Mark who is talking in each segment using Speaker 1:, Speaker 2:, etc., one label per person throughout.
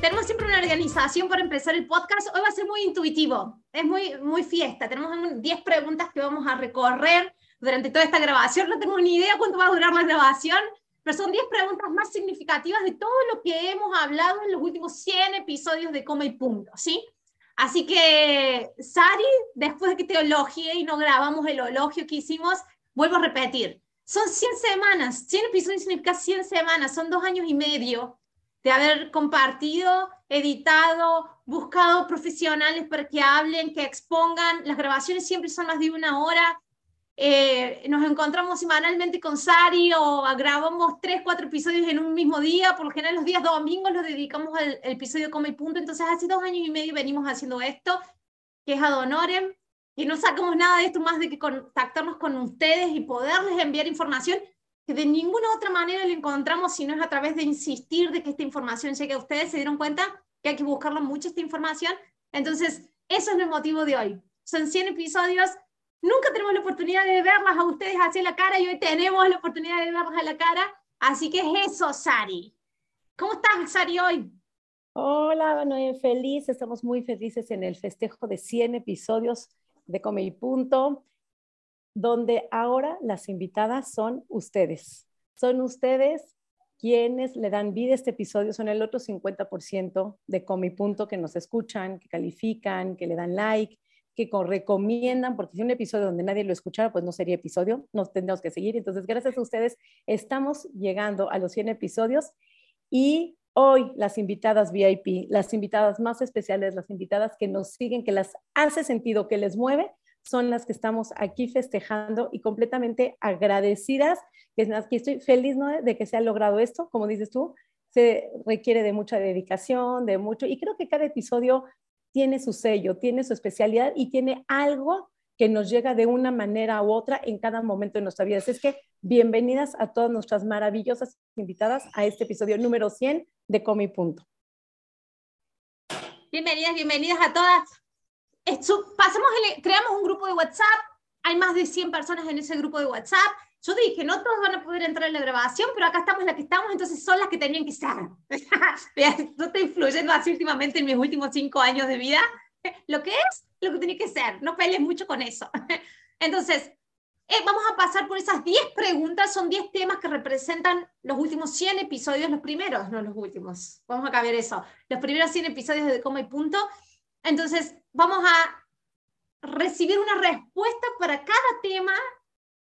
Speaker 1: Tenemos siempre una organización para empezar el podcast. Hoy va a ser muy intuitivo, es muy, muy fiesta. Tenemos 10 preguntas que vamos a recorrer durante toda esta grabación. No tengo ni idea cuánto va a durar la grabación, pero son 10 preguntas más significativas de todo lo que hemos hablado en los últimos 100 episodios de Come y Punto, ¿sí? Así que, Sari, después de que te elogié y no grabamos el elogio que hicimos, vuelvo a repetir. Son 100 semanas, 100 episodios significa 100 semanas, son dos años y medio de haber compartido, editado, buscado profesionales para que hablen, que expongan. Las grabaciones siempre son más de una hora. Eh, nos encontramos semanalmente con Sari o grabamos tres, cuatro episodios en un mismo día. Por lo general, los días domingos los dedicamos al, episodio Come y Punto. Entonces, hace dos años y medio venimos haciendo esto, que es ad honorem. Y no sacamos nada de esto más de que contactarnos con ustedes y poderles enviar información que de ninguna otra manera lo encontramos si no es a través de insistir de que esta información llegue a ustedes. Se dieron cuenta que hay que buscarla mucho esta información. Entonces, eso es el motivo de hoy. Son 100 episodios. Nunca tenemos la oportunidad de verlas a ustedes hacia la cara y hoy tenemos la oportunidad de verlas a la cara. Así que es eso, Sari. ¿Cómo estás, Sari, hoy?
Speaker 2: Hola, Noé, feliz. Estamos muy felices en el festejo de 100 episodios de Come y Punto donde ahora las invitadas son ustedes. Son ustedes quienes le dan vida a este episodio, son el otro 50% de Comi Punto que nos escuchan, que califican, que le dan like, que recomiendan, porque si un episodio donde nadie lo escuchara, pues no sería episodio, nos tendríamos que seguir. Entonces, gracias a ustedes, estamos llegando a los 100 episodios y hoy las invitadas VIP, las invitadas más especiales, las invitadas que nos siguen, que las hace sentido, que les mueve, son las que estamos aquí festejando y completamente agradecidas. Que estoy feliz de que se ha logrado esto, como dices tú, se requiere de mucha dedicación, de mucho, y creo que cada episodio tiene su sello, tiene su especialidad y tiene algo que nos llega de una manera u otra en cada momento de nuestra vida. Así es que bienvenidas a todas nuestras maravillosas invitadas a este episodio número 100 de Comi Punto.
Speaker 1: Bienvenidas, bienvenidas a todas pasamos creamos un grupo de WhatsApp, hay más de 100 personas en ese grupo de WhatsApp. Yo dije, no todos van a poder entrar en la grabación, pero acá estamos las que estamos, entonces son las que tenían que estar. no estoy influyendo así últimamente en mis últimos cinco años de vida. Lo que es, lo que tiene que ser. No pelees mucho con eso. Entonces, eh, vamos a pasar por esas 10 preguntas. Son 10 temas que representan los últimos 100 episodios, los primeros, no los últimos. Vamos a cambiar eso. Los primeros 100 episodios de Coma y Punto. Entonces, vamos a recibir una respuesta para cada tema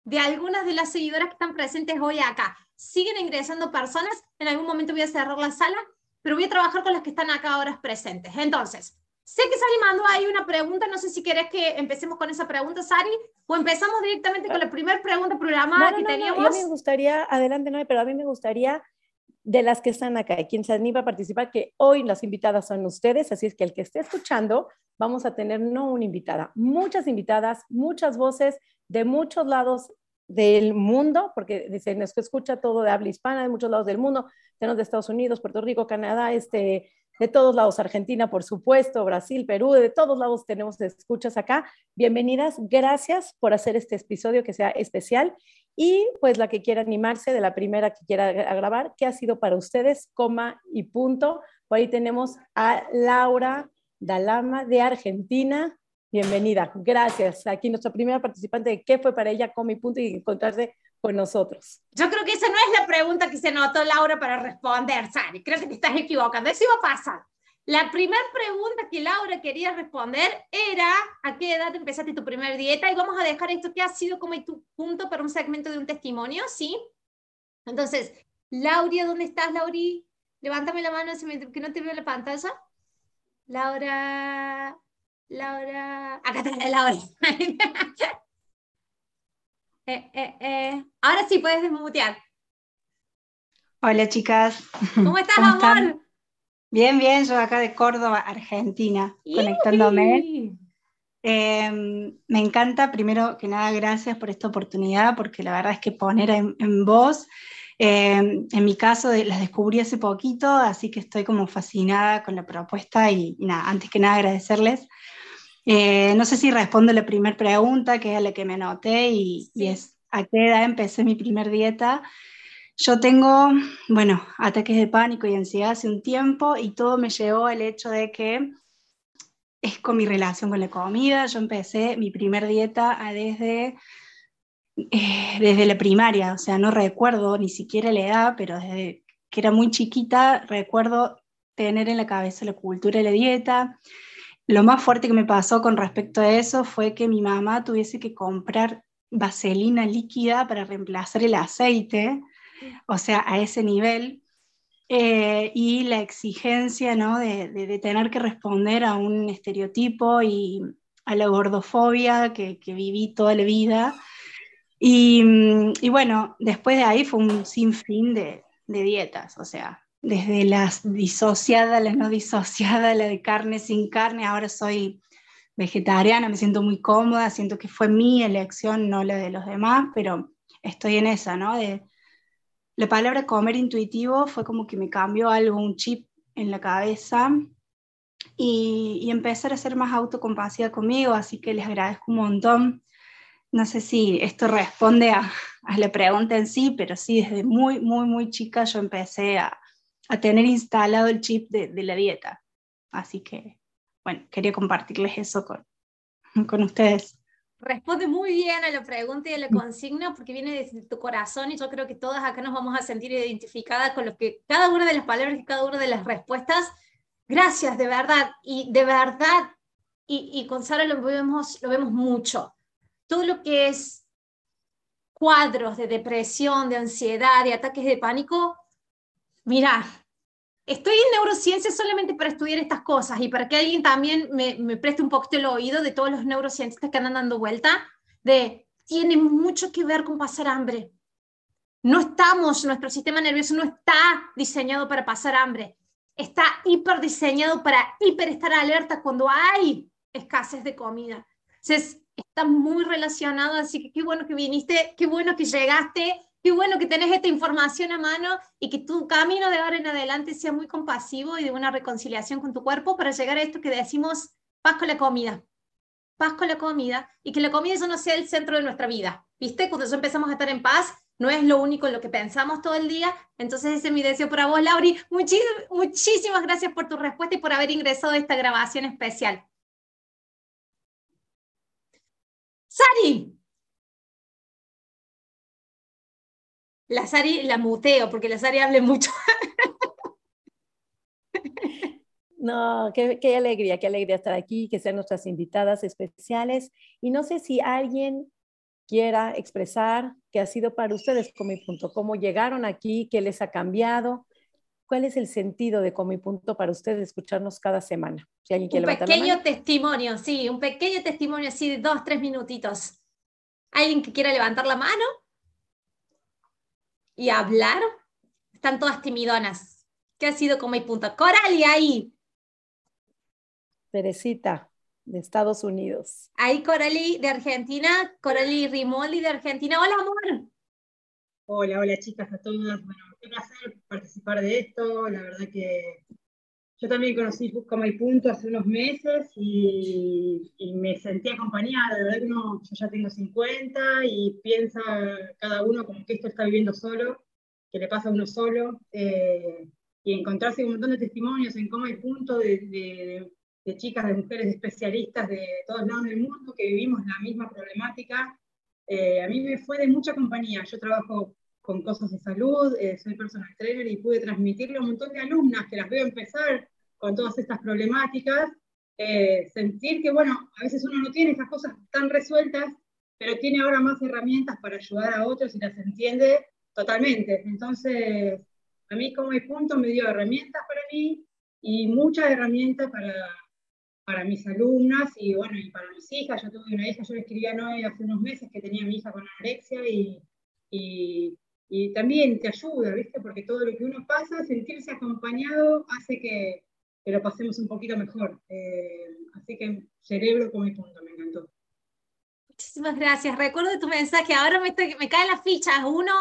Speaker 1: de algunas de las seguidoras que están presentes hoy acá. Siguen ingresando personas, en algún momento voy a cerrar la sala, pero voy a trabajar con las que están acá ahora presentes. Entonces, sé que Sari mandó ahí una pregunta, no sé si querés que empecemos con esa pregunta, Sari, o empezamos directamente con la primera pregunta programada que teníamos.
Speaker 2: a mí me gustaría, adelante, no, pero a mí me gustaría de las que están acá y quien se anima a participar, que hoy las invitadas son ustedes, así es que el que esté escuchando, vamos a tener no una invitada, muchas invitadas, muchas voces de muchos lados del mundo, porque dice, nos escucha todo de habla hispana, de muchos lados del mundo, tenemos de Estados Unidos, Puerto Rico, Canadá, este, de todos lados, Argentina, por supuesto, Brasil, Perú, de todos lados tenemos escuchas acá. Bienvenidas, gracias por hacer este episodio que sea especial y pues la que quiera animarse, de la primera que quiera grabar, ¿qué ha sido para ustedes? Coma y punto. Por ahí tenemos a Laura Dalama de Argentina. Bienvenida, gracias. Aquí nuestra primera participante qué fue para ella, coma y punto, y encontrarse con nosotros.
Speaker 1: Yo creo que esa no es la pregunta que se notó Laura para responder, Sari. Creo que te estás equivocando. Eso iba a pasar. La primera pregunta que Laura quería responder era ¿a qué edad empezaste tu primera dieta? Y vamos a dejar esto que ha sido como tu punto para un segmento de un testimonio, ¿sí? Entonces, Lauria, ¿dónde estás, Lauri? Levántame la mano que no te veo la pantalla. Laura, Laura, acá está Laura. eh, eh, eh. Ahora sí puedes desmutear.
Speaker 3: Hola chicas.
Speaker 1: ¿Cómo estás, amor?
Speaker 3: Bien, bien, yo acá de Córdoba, Argentina, conectándome. Em, me encanta, primero que nada, gracias por esta oportunidad, porque la verdad es que poner en, voz, em, en mi caso, las descubrí hace poquito, así que estoy como fascinada con la propuesta y, nada, antes que nada agradecerles. Eh, no sé si respondo la primera pregunta, que es la que me anoté, y, y es a qué edad empecé mi primer dieta. Yo tengo, bueno, ataques de pánico y ansiedad hace un tiempo y todo me llevó al hecho de que es con mi relación con la comida. Yo empecé mi primer dieta desde, eh, desde la primaria, o sea, no recuerdo ni siquiera la edad, pero desde que era muy chiquita recuerdo tener en la cabeza la cultura de la dieta. Lo más fuerte que me pasó con respecto a eso fue que mi mamá tuviese que comprar vaselina líquida para reemplazar el aceite, o sea, a ese nivel. Eh, y la exigencia ¿no? de, tener que responder a un estereotipo y a la gordofobia que, viví toda la vida. Y, bueno, después de ahí fue un sinfín de, de dietas, o sea, desde las disociadas, las no disociadas, la de carne sin carne, ahora soy vegetariana, me siento muy cómoda, siento que fue mi elección, no la de los demás, pero estoy en esa, ¿no? De, la palabra comer intuitivo fue como que me cambió algo, un chip en la cabeza y, y empezar a ser más autocompasiva conmigo, así que les agradezco un montón. No sé si esto responde a, a la pregunta en sí, pero sí, desde muy, muy, muy chica yo empecé a, a tener instalado el chip de, de, la dieta. Así que, bueno, quería compartirles eso con, con ustedes
Speaker 1: responde muy bien a la pregunta y a la consigna porque viene desde tu corazón y yo creo que todas acá nos vamos a sentir identificadas con lo que cada una de las palabras y cada una de las respuestas. Gracias, de verdad. Y de verdad, y, y con Sara lo vemos, lo vemos mucho. Todo lo que es cuadros de depresión, de ansiedad, de ataques de pánico, mira, estoy en neurociencia solamente para estudiar estas cosas y para que alguien también me, me preste un poquito el oído de todos los neurocientistas que andan dando vuelta, de tiene mucho que ver con pasar hambre. No estamos, nuestro sistema nervioso no está diseñado para pasar hambre, está hiper diseñado para hiper estar alerta cuando hay escasez de comida. Entonces, está muy relacionado, así que qué bueno que viniste, qué bueno que llegaste, Qué bueno que tenés esta información a mano y que tu camino de ahora en adelante sea muy compasivo y de una reconciliación con tu cuerpo para llegar a esto que decimos paz con la comida. Paz con la comida y que la comida eso no sea el centro de nuestra vida. ¿Viste? Cuando empezamos a estar en paz, no es lo único en lo que pensamos todo el día. Entonces ese es mi deseo para vos, Lauri. muchísimas gracias por tu respuesta y por haber ingresado a esta grabación especial. Sari, la Sari la muteo, porque la Sari hable mucho.
Speaker 2: No, qué, qué, alegría, qué alegría estar aquí, que sean nuestras invitadas especiales. Y no sé si alguien quiera expresar qué ha sido para ustedes Comi Punto, cómo llegaron aquí, qué les ha cambiado, cuál es el sentido de Comi Punto para ustedes escucharnos cada semana.
Speaker 1: Si alguien quiere un pequeño testimonio, sí, un pequeño testimonio así de dos, tres minutitos. ¿Alguien que quiera levantar la mano? Y hablar, están todas timidonas. ¿Qué ha sido como y punto? Corali ahí.
Speaker 2: Teresita, de Estados Unidos.
Speaker 1: Ahí Corali de Argentina, Corali Rimoldi de Argentina. Hola, amor.
Speaker 4: Hola, hola chicas a todas. Bueno, qué placer participar de esto. La verdad que yo también conocí Como y Punto hace unos meses y, me sentí acompañada. De verdad que yo ya tengo 50 y piensa cada uno como que esto está viviendo solo, que le pasa a uno solo. Eh, y encontrarse un montón de testimonios en Como y Punto de, chicas, de mujeres especialistas de todos lados del mundo que vivimos la misma problemática. Eh, a mí me fue de mucha compañía. Yo trabajo con cosas de salud, eh, soy personal trainer y pude transmitirle a un montón de alumnas que las veo empezar con todas estas problemáticas, eh, sentir que, bueno, a veces uno no tiene esas cosas tan resueltas, pero tiene ahora más herramientas para ayudar a otros y las entiende totalmente. Entonces, a mí como mi punto me dio herramientas para mí y muchas herramientas para, para mis alumnas y bueno, y para mis hijas. Yo tuve una hija, yo le escribía no hace unos meses que tenía mi hija con anorexia y, y y también te ayuda, ¿viste? Porque todo lo que uno pasa, sentirse acompañado hace que, que lo pasemos un poquito mejor. Eh, así que cerebro como mi punto, me encanta.
Speaker 1: Muchísimas gracias. Recuerdo tu mensaje. Ahora me, me caen las fichas. Uno,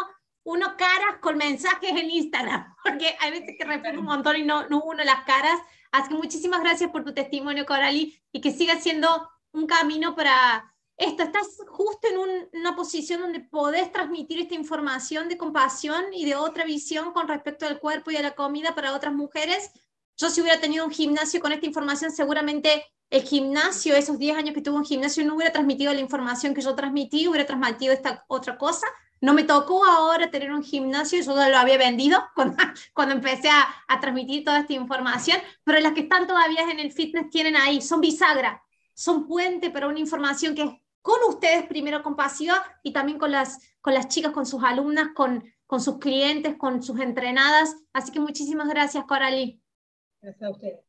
Speaker 1: uno caras con mensajes en Instagram, porque hay veces que respondo un montón y no, no uno las caras. Así que muchísimas gracias por tu testimonio, Corali, y que siga siendo un camino para esto. Estás justo en una posición donde podés transmitir esta información de compasión y de otra visión con respecto al cuerpo y a la comida para otras mujeres. Yo si hubiera tenido un gimnasio con esta información, seguramente el gimnasio, esos 10 años que tuve un gimnasio, no hubiera transmitido la información que yo transmití, hubiera transmitido esta otra cosa. No me tocó ahora tener un gimnasio, yo lo había vendido cuando, cuando empecé a, a, transmitir toda esta información, pero las que están todavía en el fitness tienen ahí, son bisagra, son puente para una información que es con ustedes primero compasiva y también con las, con las chicas, con sus alumnas, con, con sus clientes, con sus entrenadas. Así que muchísimas gracias, Coralie.
Speaker 4: Gracias a ustedes.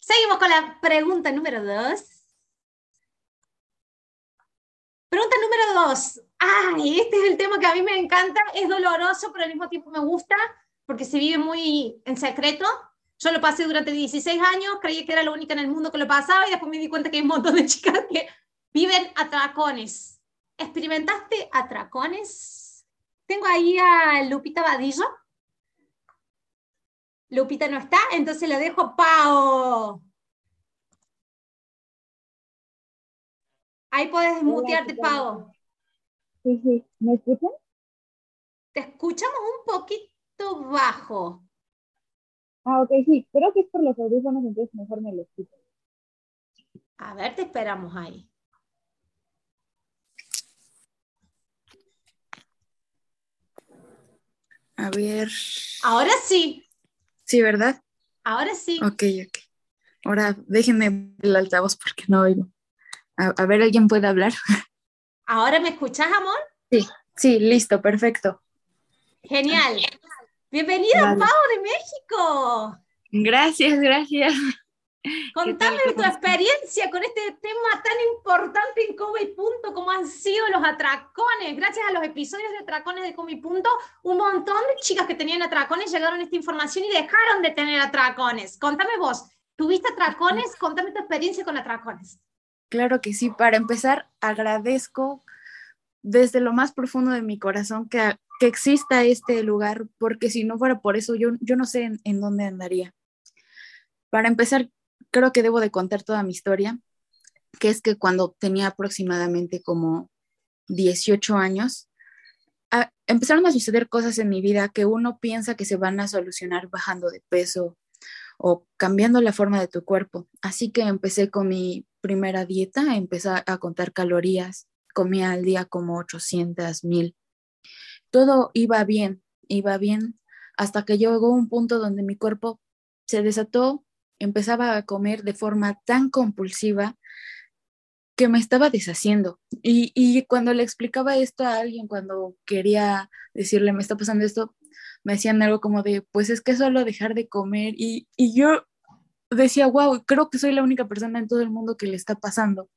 Speaker 1: Seguimos con la pregunta número dos. Pregunta número dos. Ay, este es el tema que a mí me encanta. Es doloroso, pero al mismo tiempo me gusta porque se vive muy en secreto. Yo lo pasé durante 16 años, creí que era la única en el mundo que lo pasaba y después me di cuenta que hay un montón de chicas que viven atracones. ¿Experimentaste atracones? Tengo ahí a Lupita Vadillo. Lupita no está, entonces le dejo a Pao. Ahí puedes mutearte.
Speaker 5: Sí, sí. ¿Me escuchan?
Speaker 1: Te escuchamos un poquito bajo.
Speaker 5: Ah, ok, sí. Creo que es por los audífonos, entonces mejor me lo escucho.
Speaker 1: A ver, te esperamos ahí.
Speaker 6: A ver.
Speaker 1: Ahora sí.
Speaker 6: Sí, ¿verdad?
Speaker 1: Ahora sí.
Speaker 6: Ok, ok. Ahora déjenme el altavoz porque no oigo. A, ver, ¿alguien puede hablar?
Speaker 1: ¿Ahora me escuchas, amor?
Speaker 6: Sí, sí, listo, perfecto.
Speaker 1: Genial. Bienvenida, vale. Pau de México.
Speaker 6: Gracias, gracias.
Speaker 1: Contame tu experiencia con este tema tan importante en Come y Punto, como han sido los atracones. Gracias a los episodios de atracones de Come y Punto, un montón de chicas que tenían atracones llegaron a esta información y dejaron de tener atracones. Contame vos, ¿tuviste atracones? Contame tu experiencia con atracones.
Speaker 6: Claro que sí. Para empezar, agradezco desde lo más profundo de mi corazón que, que exista este lugar, porque si no fuera por eso, yo, yo no sé en, dónde andaría. Para empezar, creo que debo de contar toda mi historia, que es que cuando tenía aproximadamente como 18 años, a, empezaron a suceder cosas en mi vida que uno piensa que se van a solucionar bajando de peso o cambiando la forma de tu cuerpo. Así que empecé con mi primera dieta, empecé a contar calorías, comía al día como 800, mil. Todo iba bien, iba bien, hasta que llegó un punto donde mi cuerpo se desató empezaba a comer de forma tan compulsiva que me estaba deshaciendo. Y, cuando le explicaba esto a alguien, cuando quería decirle, me está pasando esto, me decían algo como de, pues es que solo dejar de comer. Y, y yo decía, wow, creo que soy la única persona en todo el mundo que le está pasando.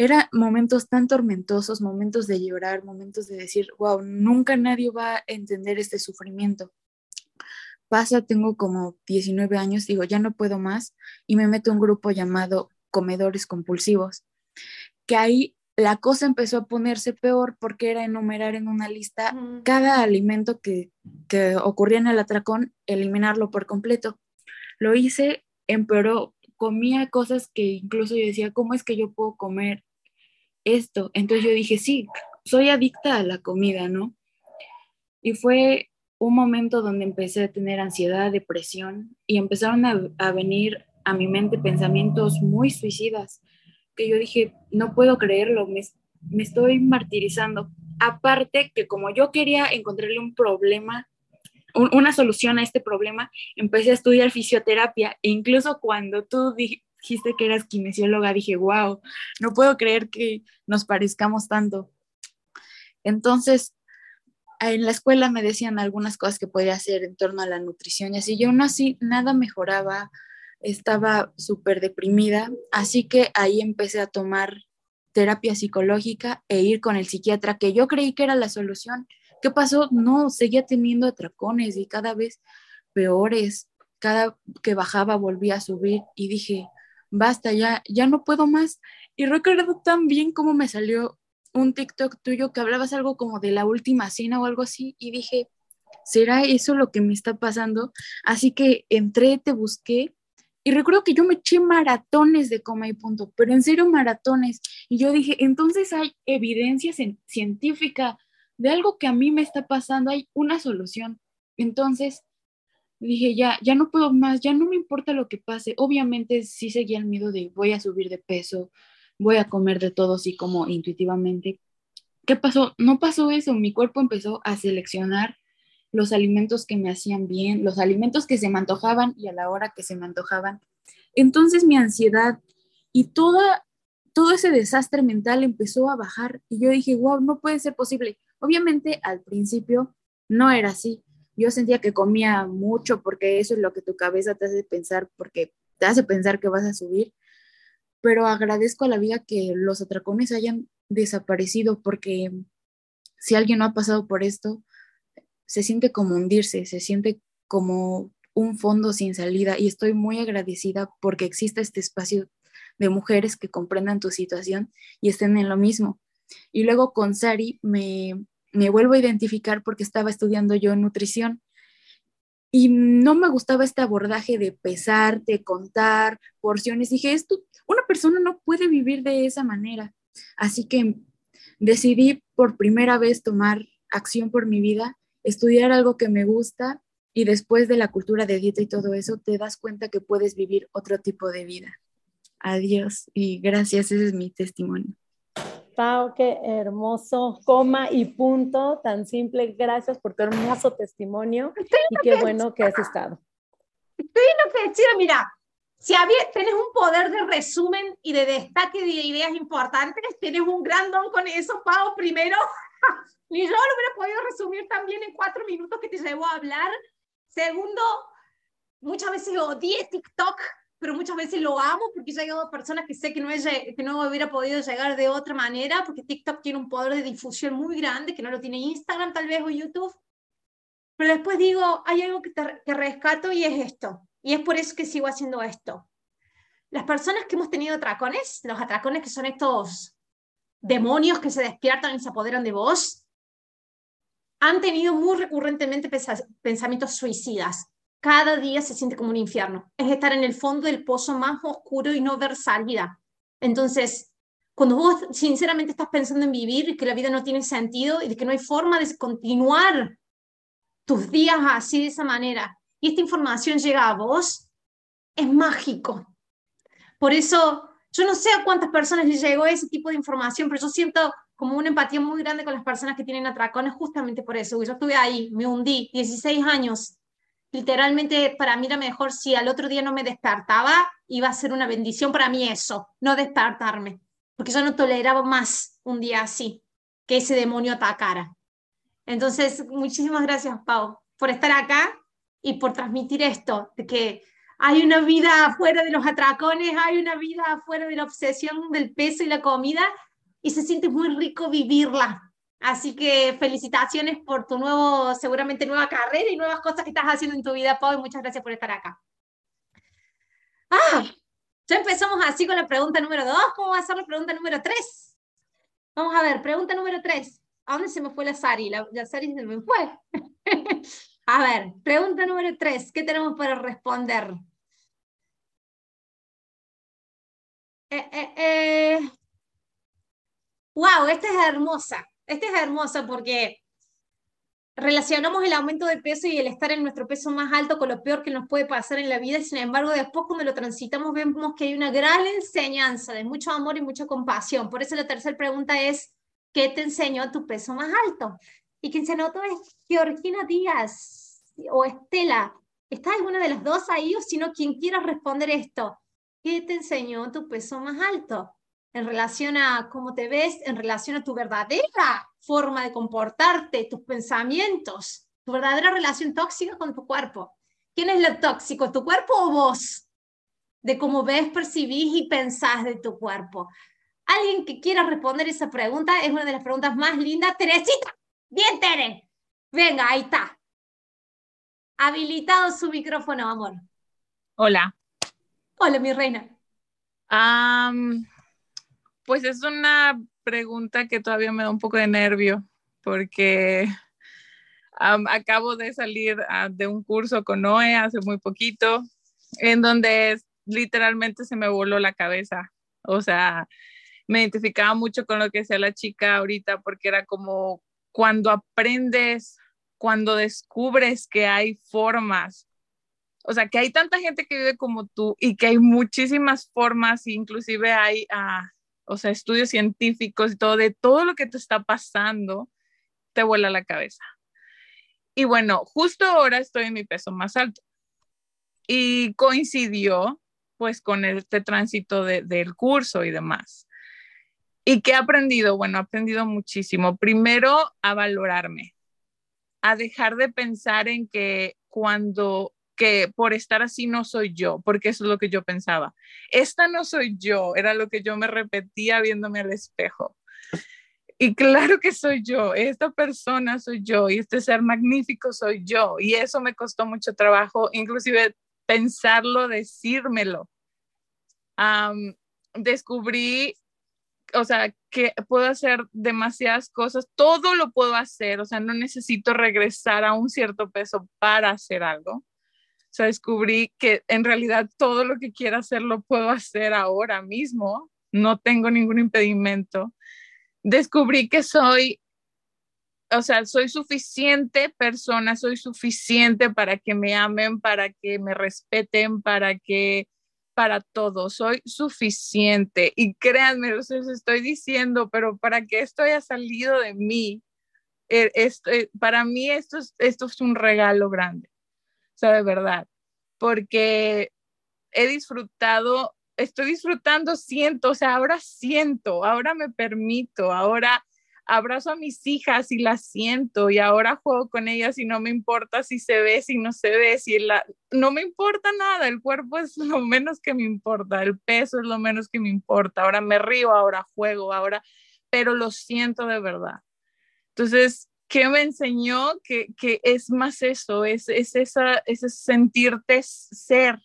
Speaker 6: Eran momentos tan tormentosos, momentos de llorar, momentos de decir, wow, nunca nadie va a entender este sufrimiento pasa, tengo como 19 años, digo, ya no puedo más y me meto a un grupo llamado Comedores Compulsivos, que ahí la cosa empezó a ponerse peor porque era enumerar en una lista cada alimento que, que ocurría en el atracón, eliminarlo por completo. Lo hice, empeoró, comía cosas que incluso yo decía, ¿cómo es que yo puedo comer esto? Entonces yo dije, sí, soy adicta a la comida, ¿no? Y fue un momento donde empecé a tener ansiedad, depresión y empezaron a, venir a mi mente pensamientos muy suicidas que yo dije, no puedo creerlo, me, me estoy martirizando. Aparte que como yo quería encontrarle un problema, una solución a este problema, empecé a estudiar fisioterapia e incluso cuando tú dijiste que eras kinesióloga, dije, wow, no puedo creer que nos parezcamos tanto. Entonces, en la escuela me decían algunas cosas que podía hacer en torno a la nutrición y así. Yo no así, nada mejoraba, estaba súper deprimida, así que ahí empecé a tomar terapia psicológica e ir con el psiquiatra, que yo creí que era la solución. ¿Qué pasó? No, seguía teniendo atracones y cada vez peores. Cada que bajaba volvía a subir y dije, basta, ya, ya no puedo más. Y recuerdo tan bien cómo me salió un TikTok tuyo que hablabas algo como de la última cena o algo así y dije, ¿será eso lo que me está pasando? Así que entré, te busqué y recuerdo que yo me eché maratones de coma y punto, pero en serio maratones. Y yo dije, entonces hay evidencia científica de algo que a mí me está pasando, hay una solución. Entonces dije, ya, ya no puedo más, ya no me importa lo que pase. Obviamente sí seguía el miedo de voy a subir de peso, voy a comer de todo así como intuitivamente. ¿Qué pasó? No pasó eso, mi cuerpo empezó a seleccionar los alimentos que me hacían bien, los alimentos que se me antojaban y a la hora que se me antojaban. Entonces mi ansiedad y toda, todo ese desastre mental empezó a bajar y yo dije, wow, no puede ser posible. Obviamente al principio no era así. Yo sentía que comía mucho porque eso es lo que tu cabeza te hace pensar, porque te hace pensar que vas a subir. Pero agradezco a la vida que los atracones hayan desaparecido porque si alguien no ha pasado por esto, se siente como hundirse, se siente como un fondo sin salida y estoy muy agradecida porque exista este espacio de mujeres que comprendan tu situación y estén en lo mismo. Y luego con Sari me, me vuelvo a identificar porque estaba estudiando yo nutrición y no me gustaba este abordaje de pesar, de contar porciones. Dije, esto, una persona no puede vivir de esa manera. Así que decidí por primera vez tomar acción por mi vida estudiar algo que me gusta y después de la cultura de dieta y todo eso, te das cuenta que puedes vivir otro tipo de vida. Adiós y gracias, ese es mi testimonio.
Speaker 2: Pau, qué hermoso, coma y punto, tan simple. Gracias por tu hermoso testimonio y qué bueno que has estado.
Speaker 1: Estoy decir, mira, si tienes un poder de resumen y de destaque de ideas importantes, tienes un gran don con eso, Pau, primero. Ni yo lo hubiera podido resumir también en cuatro minutos que te llevó a hablar. Segundo, muchas veces odié TikTok, pero muchas veces lo amo porque he llegado a personas que sé que no, que no hubiera podido llegar de otra manera, porque TikTok tiene un poder de difusión muy grande, que no lo tiene Instagram tal vez o YouTube. Pero después digo, hay algo que, te, que rescato y es esto. Y es por eso que sigo haciendo esto. Las personas que hemos tenido atracones, los atracones que son estos demonios que se despiertan y se apoderan de vos, han tenido muy recurrentemente pensamientos suicidas. Cada día se siente como un infierno. Es estar en el fondo del pozo más oscuro y no ver salida. Entonces, cuando vos sinceramente estás pensando en vivir y que la vida no tiene sentido y que no hay forma de continuar tus días así de esa manera, y esta información llega a vos, es mágico. Por eso, yo no sé a cuántas personas les llegó ese tipo de información, pero yo siento como una empatía muy grande con las personas que tienen atracones justamente por eso. Yo estuve ahí, me hundí, 16 años. Literalmente para mí era mejor si al otro día no me despertaba, iba a ser una bendición para mí eso, no despertarme, porque yo no toleraba más un día así, que ese demonio atacara. Entonces, muchísimas gracias, Pau, por estar acá y por transmitir esto, de que hay una vida afuera de los atracones, hay una vida afuera de la obsesión del peso y la comida, y se siente muy rico vivirla. Así que felicitaciones por tu nuevo, seguramente nueva carrera y nuevas cosas que estás haciendo en tu vida, Pau, y muchas gracias por estar acá. Ah, ya empezamos así con la pregunta número dos. ¿Cómo va a ser la pregunta número tres? Vamos a ver, pregunta número tres. ¿A dónde se me fue la Sari? La, Sari se me fue. a ver, pregunta número tres. ¿Qué tenemos para responder? Eh, eh, eh. Wow, esta es hermosa. Esta es hermosa porque relacionamos el aumento de peso y el estar en nuestro peso más alto con lo peor que nos puede pasar en la vida. Y sin embargo, después cuando lo transitamos vemos que hay una gran enseñanza de mucho amor y mucha compasión. Por eso la tercera pregunta es, ¿qué te enseñó tu peso más alto? Y quien se notó es Georgina Díaz o Estela. ¿Está alguna de las dos ahí o si no, quien quiera responder esto? ¿Qué te enseñó tu peso más alto? En relación a cómo te ves, en relación a tu verdadera forma de comportarte, tus pensamientos, tu verdadera relación tóxica con tu cuerpo. ¿Quién es lo tóxico, tu cuerpo o vos? De cómo ves, percibís y pensás de tu cuerpo. Alguien que quiera responder esa pregunta es una de las preguntas más lindas. Teresita, bien Tere. Venga, ahí está. Habilitado su micrófono, amor.
Speaker 7: Hola.
Speaker 1: Hola, mi reina.
Speaker 7: Pues es una pregunta que todavía me da un poco de nervio porque acabo de salir ah, de un curso con Noé hace muy poquito, en donde literalmente se me voló la cabeza. O sea, me identificaba mucho con lo que decía la chica ahorita porque era como cuando aprendes, cuando descubres que hay formas, o sea, que hay tanta gente que vive como tú y que hay muchísimas formas, inclusive hay, uh, o sea, estudios científicos y todo, de todo lo que te está pasando, te vuela la cabeza. Y bueno, justo ahora estoy en mi peso más alto. Y coincidió pues con este tránsito del curso y demás. ¿Y qué he aprendido? Bueno, he aprendido muchísimo. Primero, a valorarme, a dejar de pensar en que cuando que por estar así no soy yo, porque eso es lo que yo pensaba. Esta no soy yo, era lo que yo me repetía viéndome al espejo. Y claro que soy yo, esta persona soy yo y este ser magnífico soy yo. Y eso me costó mucho trabajo, inclusive pensarlo, decírmelo. descubrí, o sea, que puedo hacer demasiadas cosas, todo lo puedo hacer, o sea, no necesito regresar a un cierto peso para hacer algo. O sea, descubrí que en realidad todo lo que quiera hacer lo puedo hacer ahora mismo, no tengo ningún impedimento. Descubrí que soy, o sea, soy suficiente persona, soy suficiente para que me amen, para que me respeten, para que, para todo, soy suficiente. Y créanme, los estoy diciendo, pero para que esto haya salido de mí, eh, esto, eh, para mí esto es, esto es un regalo grande, sea, de verdad, porque he disfrutado estoy disfrutando, siento, o sea, ahora siento, ahora me permito, ahora abrazo a mis hijas y las siento y ahora juego con ellas y no me importa si se ve, si no se ve, si la... no me importa nada, el cuerpo es lo menos que me importa, el peso es lo menos que me importa, ahora me río, ahora juego, ahora, pero lo siento de verdad. Entonces, ¿qué me enseñó? Que, que es más eso, es, es esa, ese sentirte ser,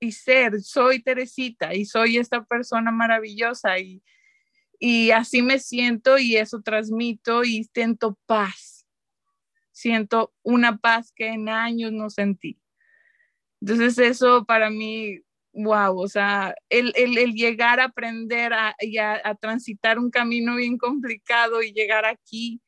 Speaker 7: y ser, soy Teresita y soy esta persona maravillosa y, y así me siento y eso transmito y siento paz. Siento una paz que en años no sentí. Entonces eso para mí, wow, o sea, el, el, llegar a aprender a, a, a transitar un camino bien complicado y llegar aquí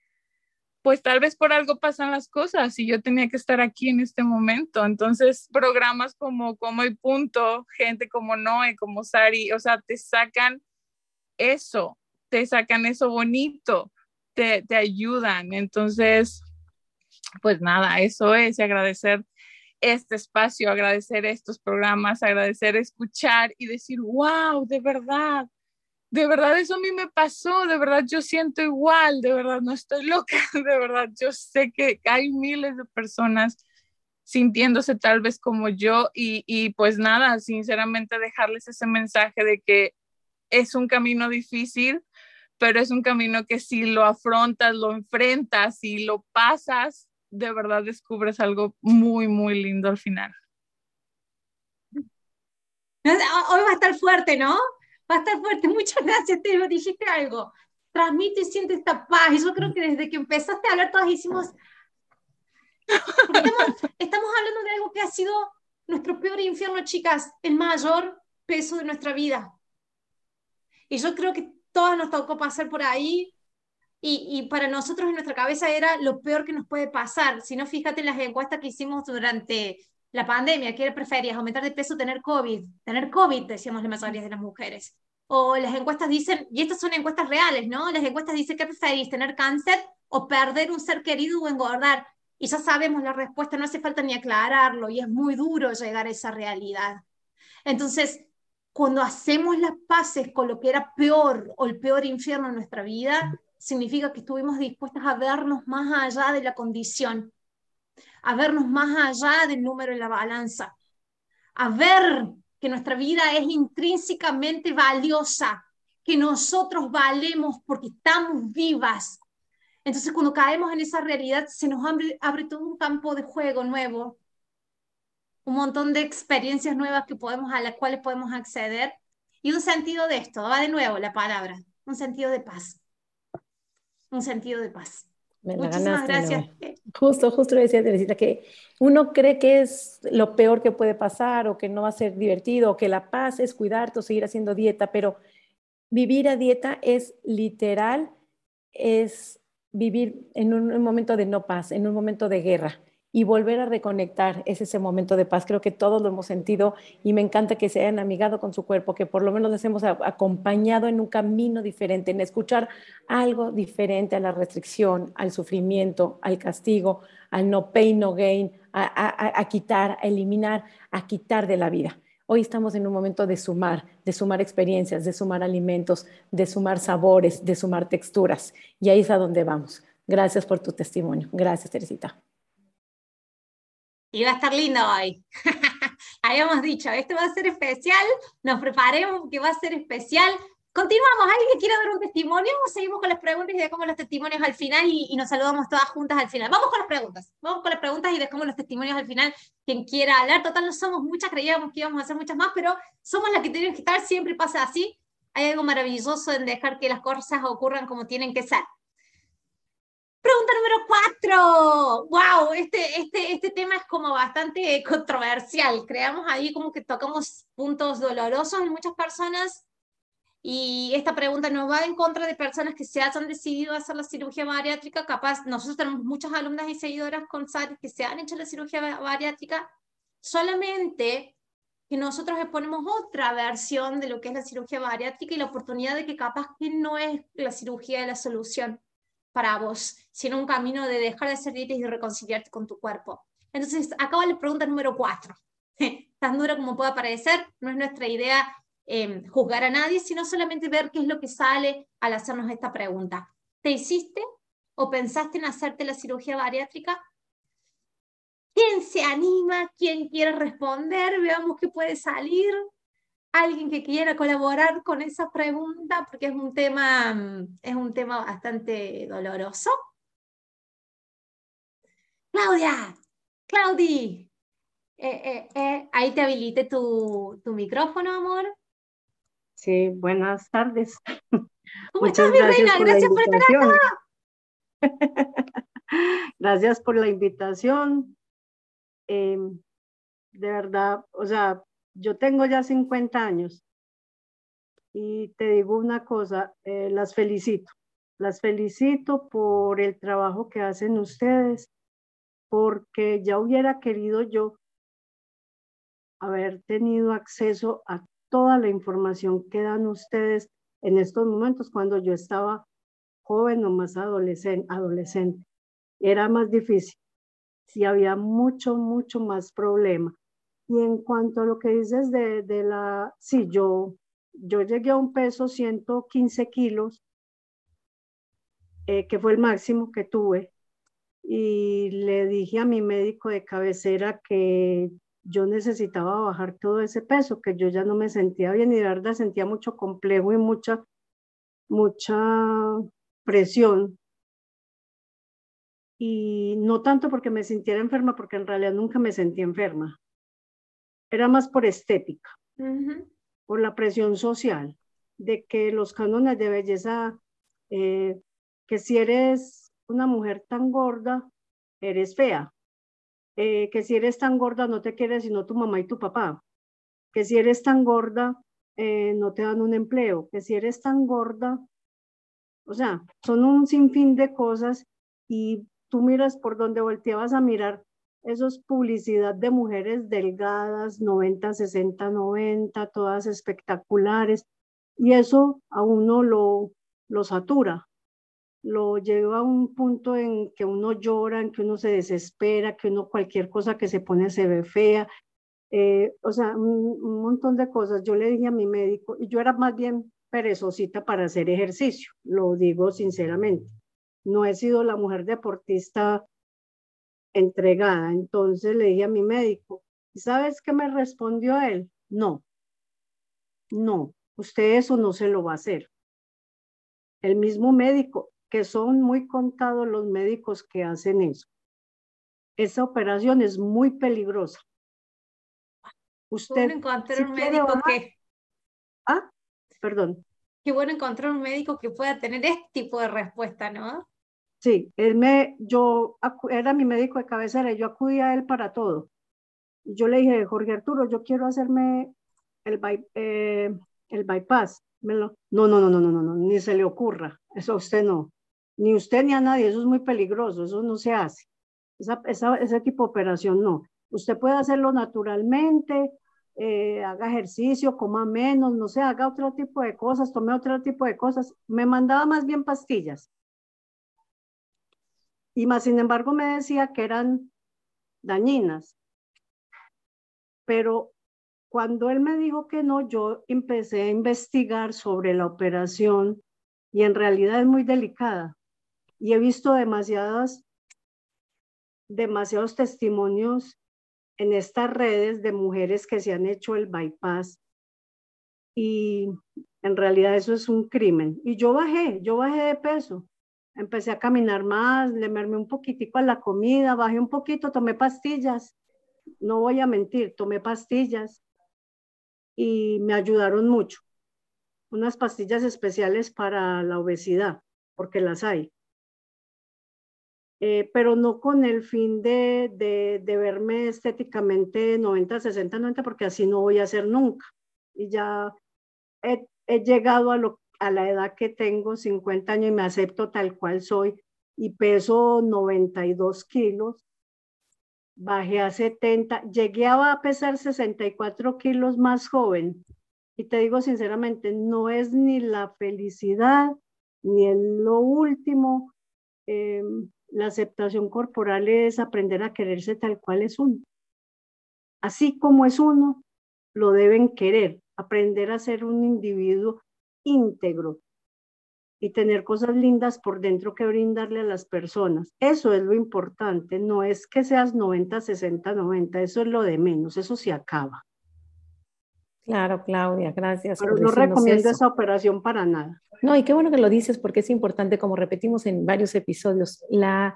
Speaker 7: pues tal vez por algo pasan las cosas y yo tenía que estar aquí en este momento. Entonces, programas como Como y Punto, gente como Noé, como Sari, o sea, te sacan eso, te sacan eso bonito, te, te ayudan. Entonces, pues nada, eso es agradecer este espacio, agradecer estos programas, agradecer escuchar y decir, wow, de verdad, de verdad eso a mí me pasó, de verdad yo siento igual, de verdad no estoy loca, de verdad yo sé que hay miles de personas sintiéndose tal vez como yo y, y pues nada, sinceramente dejarles ese mensaje de que es un camino difícil, pero es un camino que si lo afrontas, lo enfrentas y lo pasas, de verdad descubres algo muy, muy lindo al final.
Speaker 1: Hoy va a estar fuerte, ¿no? Va a estar fuerte. Muchas gracias, Te dijiste algo. Transmite y siente esta paz. Yo creo que desde que empezaste a hablar, todas hicimos. Estamos, hablando de algo que ha sido nuestro peor infierno, chicas, el mayor peso de nuestra vida. Y yo creo que todas nos tocó pasar por ahí. Y, y, para nosotros en nuestra cabeza era lo peor que nos puede pasar. Si no, fíjate en las encuestas que hicimos durante la pandemia, ¿qué preferías? ¿Aumentar de peso o tener COVID? Tener COVID, decíamos la mayoría de las mujeres. O las encuestas dicen, y estas son encuestas reales, ¿no? Las encuestas dicen, ¿qué preferís? ¿Tener cáncer o perder un ser querido o engordar? Y ya sabemos la respuesta, no hace falta ni aclararlo, y es muy duro llegar a esa realidad. Entonces, cuando hacemos las paces con lo que era peor o el peor infierno en nuestra vida, significa que estuvimos dispuestas a vernos más allá de la condición a vernos más allá del número en la balanza, a ver que nuestra vida es intrínsecamente valiosa, que nosotros valemos porque estamos vivas. Entonces, cuando caemos en esa realidad, se nos abre, abre todo un campo de juego nuevo, un montón de experiencias nuevas que podemos, a las cuales podemos acceder Y un sentido de esto, va de nuevo la palabra, un sentido de paz. Un sentido de paz. Muchísimas gracias.
Speaker 2: Justo, justo le decía Teresita que uno cree que es lo peor que puede pasar o que no va a ser divertido o que la paz es cuidarte o seguir haciendo dieta, pero vivir a dieta es literal, es vivir en un momento de no paz, en un momento de guerra y volver a reconectar es ese momento de paz. Creo que todos lo hemos sentido y me encanta que se hayan amigado con su cuerpo, que por lo menos les hemos acompañado en un camino diferente, en escuchar algo diferente a la restricción, al sufrimiento, al castigo, al no pain, no gain, a, a quitar, a eliminar, a quitar de la vida. Hoy estamos en un momento de sumar, de sumar experiencias, de sumar alimentos, de sumar sabores, de sumar texturas. Y ahí es a donde vamos. Gracias por tu testimonio. Gracias, Teresita.
Speaker 1: Y va a estar lindo hoy. Habíamos dicho, esto va a ser especial, nos preparemos que va a ser especial. Continuamos, ¿alguien que quiera dar un testimonio o seguimos con las preguntas y dejamos los testimonios al final y, nos saludamos todas juntas al final? Vamos con las preguntas, vamos con las preguntas y dejamos los testimonios al final. Quien quiera hablar, total no somos muchas, creíamos que íbamos a hacer muchas más, pero somos las que tienen que estar, siempre pasa así. Hay algo maravilloso en dejar que las cosas ocurran como tienen que ser. Pregunta número cuatro. Wow, este, este, este tema es como bastante controversial. Creamos ahí como que tocamos puntos dolorosos en muchas personas. Y esta pregunta no va en contra de personas que se hayan decidido hacer la cirugía bariátrica. Capaz, nosotros tenemos muchas alumnas y seguidoras con SARI que se han hecho la cirugía bariátrica. Solamente que nosotros exponemos otra versión de lo que es la cirugía bariátrica y la oportunidad de que capaz que no es la cirugía de la solución para vos, sino un camino de dejar de hacer dietas y reconciliarte con tu cuerpo. Entonces, acaba la pregunta número cuatro. Tan dura como pueda parecer, no es nuestra idea em, juzgar a nadie, sino solamente ver qué es lo que sale al hacernos esta pregunta. ¿Te hiciste o pensaste en hacerte la cirugía bariátrica? ¿Quién se anima? ¿Quién quiere responder? Veamos qué puede salir alguien que quiera colaborar con esa pregunta, porque es un tema, mm, es un tema bastante doloroso. Claudia, Claudi, eh, eh, eh, ahí te habilite tu, tu, micrófono, amor.
Speaker 8: Sí, buenas tardes.
Speaker 1: ¿Cómo estás, mi reina? Gracias por estar acá.
Speaker 8: gracias por la invitación. Em, de verdad, o sea, yo tengo ya 50 años y te digo una cosa, eh, las felicito. Las felicito por el trabajo que hacen ustedes, porque ya hubiera querido yo haber tenido acceso a toda la información que dan ustedes en estos momentos cuando yo estaba joven o más adolescente. Era más difícil. Sí, había mucho, mucho más problema. Y en cuanto a lo que dices de, de la, sí, yo, yo llegué a un peso 115 kilos, eh, que fue el máximo que tuve, y le dije a mi médico de cabecera que yo necesitaba bajar todo ese peso, que yo ya no me sentía bien y de verdad sentía mucho complejo y mucha, mucha presión. Y no tanto porque me sintiera enferma, porque en realidad nunca me sentí enferma era más por estética, por la presión social, de que los cánones de belleza, eh, que si eres una mujer tan gorda, eres fea, eh, que si eres tan gorda no te quiere sino tu mamá y tu papá, que si eres tan gorda eh, no te dan un empleo, que si eres tan gorda, o sea, son un sinfín de cosas y tú miras por donde volteabas a mirar eso es publicidad de mujeres delgadas, 90, 60, 90, todas espectaculares. Y eso a uno lo, lo satura, lo lleva a un punto en que uno llora, en que uno se desespera, que uno cualquier cosa que se pone se ve fea. Eh, o sea, un, un, montón de cosas. Yo le dije a mi médico, y yo era más bien perezosita para hacer ejercicio, lo digo sinceramente. No he sido la mujer deportista entregada. Entonces le dije a mi médico, ¿y sabes qué me respondió él? No, no, usted eso no se lo va a hacer. El mismo médico, que son muy contados los médicos que hacen eso. Esa operación es muy peligrosa.
Speaker 1: Usted encontrar un médico que
Speaker 8: Ah, perdón.
Speaker 1: Qué bueno encontrar un médico que pueda tener este tipo de respuesta, ¿no?
Speaker 8: Sí, él me, yo era mi médico de cabecera, yo acudía a él para todo. Yo le dije, Jorge Arturo, yo quiero hacerme el, eh, el bypass. no, no, no, no, no, no, no, ni se le ocurra. Eso a usted no. Ni usted ni a nadie, eso es muy peligroso, eso no se hace. Esa, esa, ese tipo de operación no. Usted puede hacerlo naturalmente, eh, haga ejercicio, coma menos, no sé, haga otro tipo de cosas, tome otro tipo de cosas. Me mandaba más bien pastillas. Y más, sin embargo, me decía que eran dañinas. Pero cuando él me dijo que no, yo empecé a investigar sobre la operación y en realidad es muy delicada. Y he visto demasiadas, demasiados testimonios en estas redes de mujeres que se han hecho el bypass y en realidad eso es un crimen. Y yo bajé, yo bajé de peso. Empecé a caminar más, le mermé un poquitico a la comida, bajé un poquito, tomé pastillas. No voy a mentir, tomé pastillas y me ayudaron mucho. Unas pastillas especiales para la obesidad, porque las hay. Eh, pero no con el fin de, de, verme estéticamente 90, 60, 90, porque así no voy a ser nunca. Y ya he, he llegado a, lo, a la edad que tengo, 50 años, y me acepto tal cual soy, y peso 92 kilos, bajé a 70, llegué a pesar 64 kilos más joven. Y te digo sinceramente, no es ni la felicidad, ni el, lo último. Eh, la aceptación corporal es aprender a quererse tal cual es uno. Así como es uno, lo deben querer, aprender a ser un individuo íntegro y tener cosas lindas por dentro que brindarle a las personas. Eso es lo importante, no es que seas 90, 60, 90, eso es lo de menos, eso se acaba.
Speaker 2: Claro, Claudia, gracias.
Speaker 8: Pero no recomiendo esa operación para nada.
Speaker 2: No, y qué bueno que lo dices porque es importante, como repetimos en varios episodios, la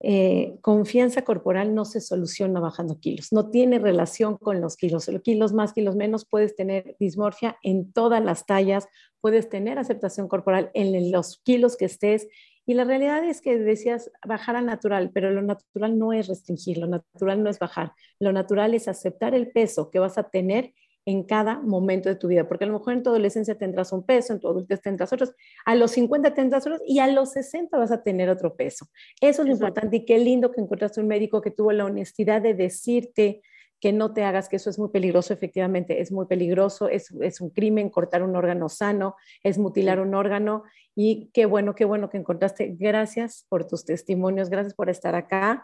Speaker 2: eh, confianza corporal no se soluciona bajando kilos, no tiene relación con los kilos. Los kilos más, kilos menos, puedes tener dismorfia en todas las tallas, puedes tener aceptación corporal en los kilos que estés. Y la realidad es que decías bajar a natural, pero lo natural no es restringir, lo natural no es bajar, lo natural es aceptar el peso que vas a tener en cada momento de tu vida, porque a lo mejor en tu adolescencia tendrás un peso, en tu adultez tendrás otros, a los 50 tendrás otros y a los 60 vas a tener otro peso. Eso es lo importante y qué lindo que encontraste un médico que tuvo la honestidad de decirte que no te hagas, que eso es muy peligroso, efectivamente, es muy peligroso, es, es un crimen cortar un órgano sano, es mutilar un órgano y qué bueno, qué bueno que encontraste. Gracias por tus testimonios, gracias por estar acá.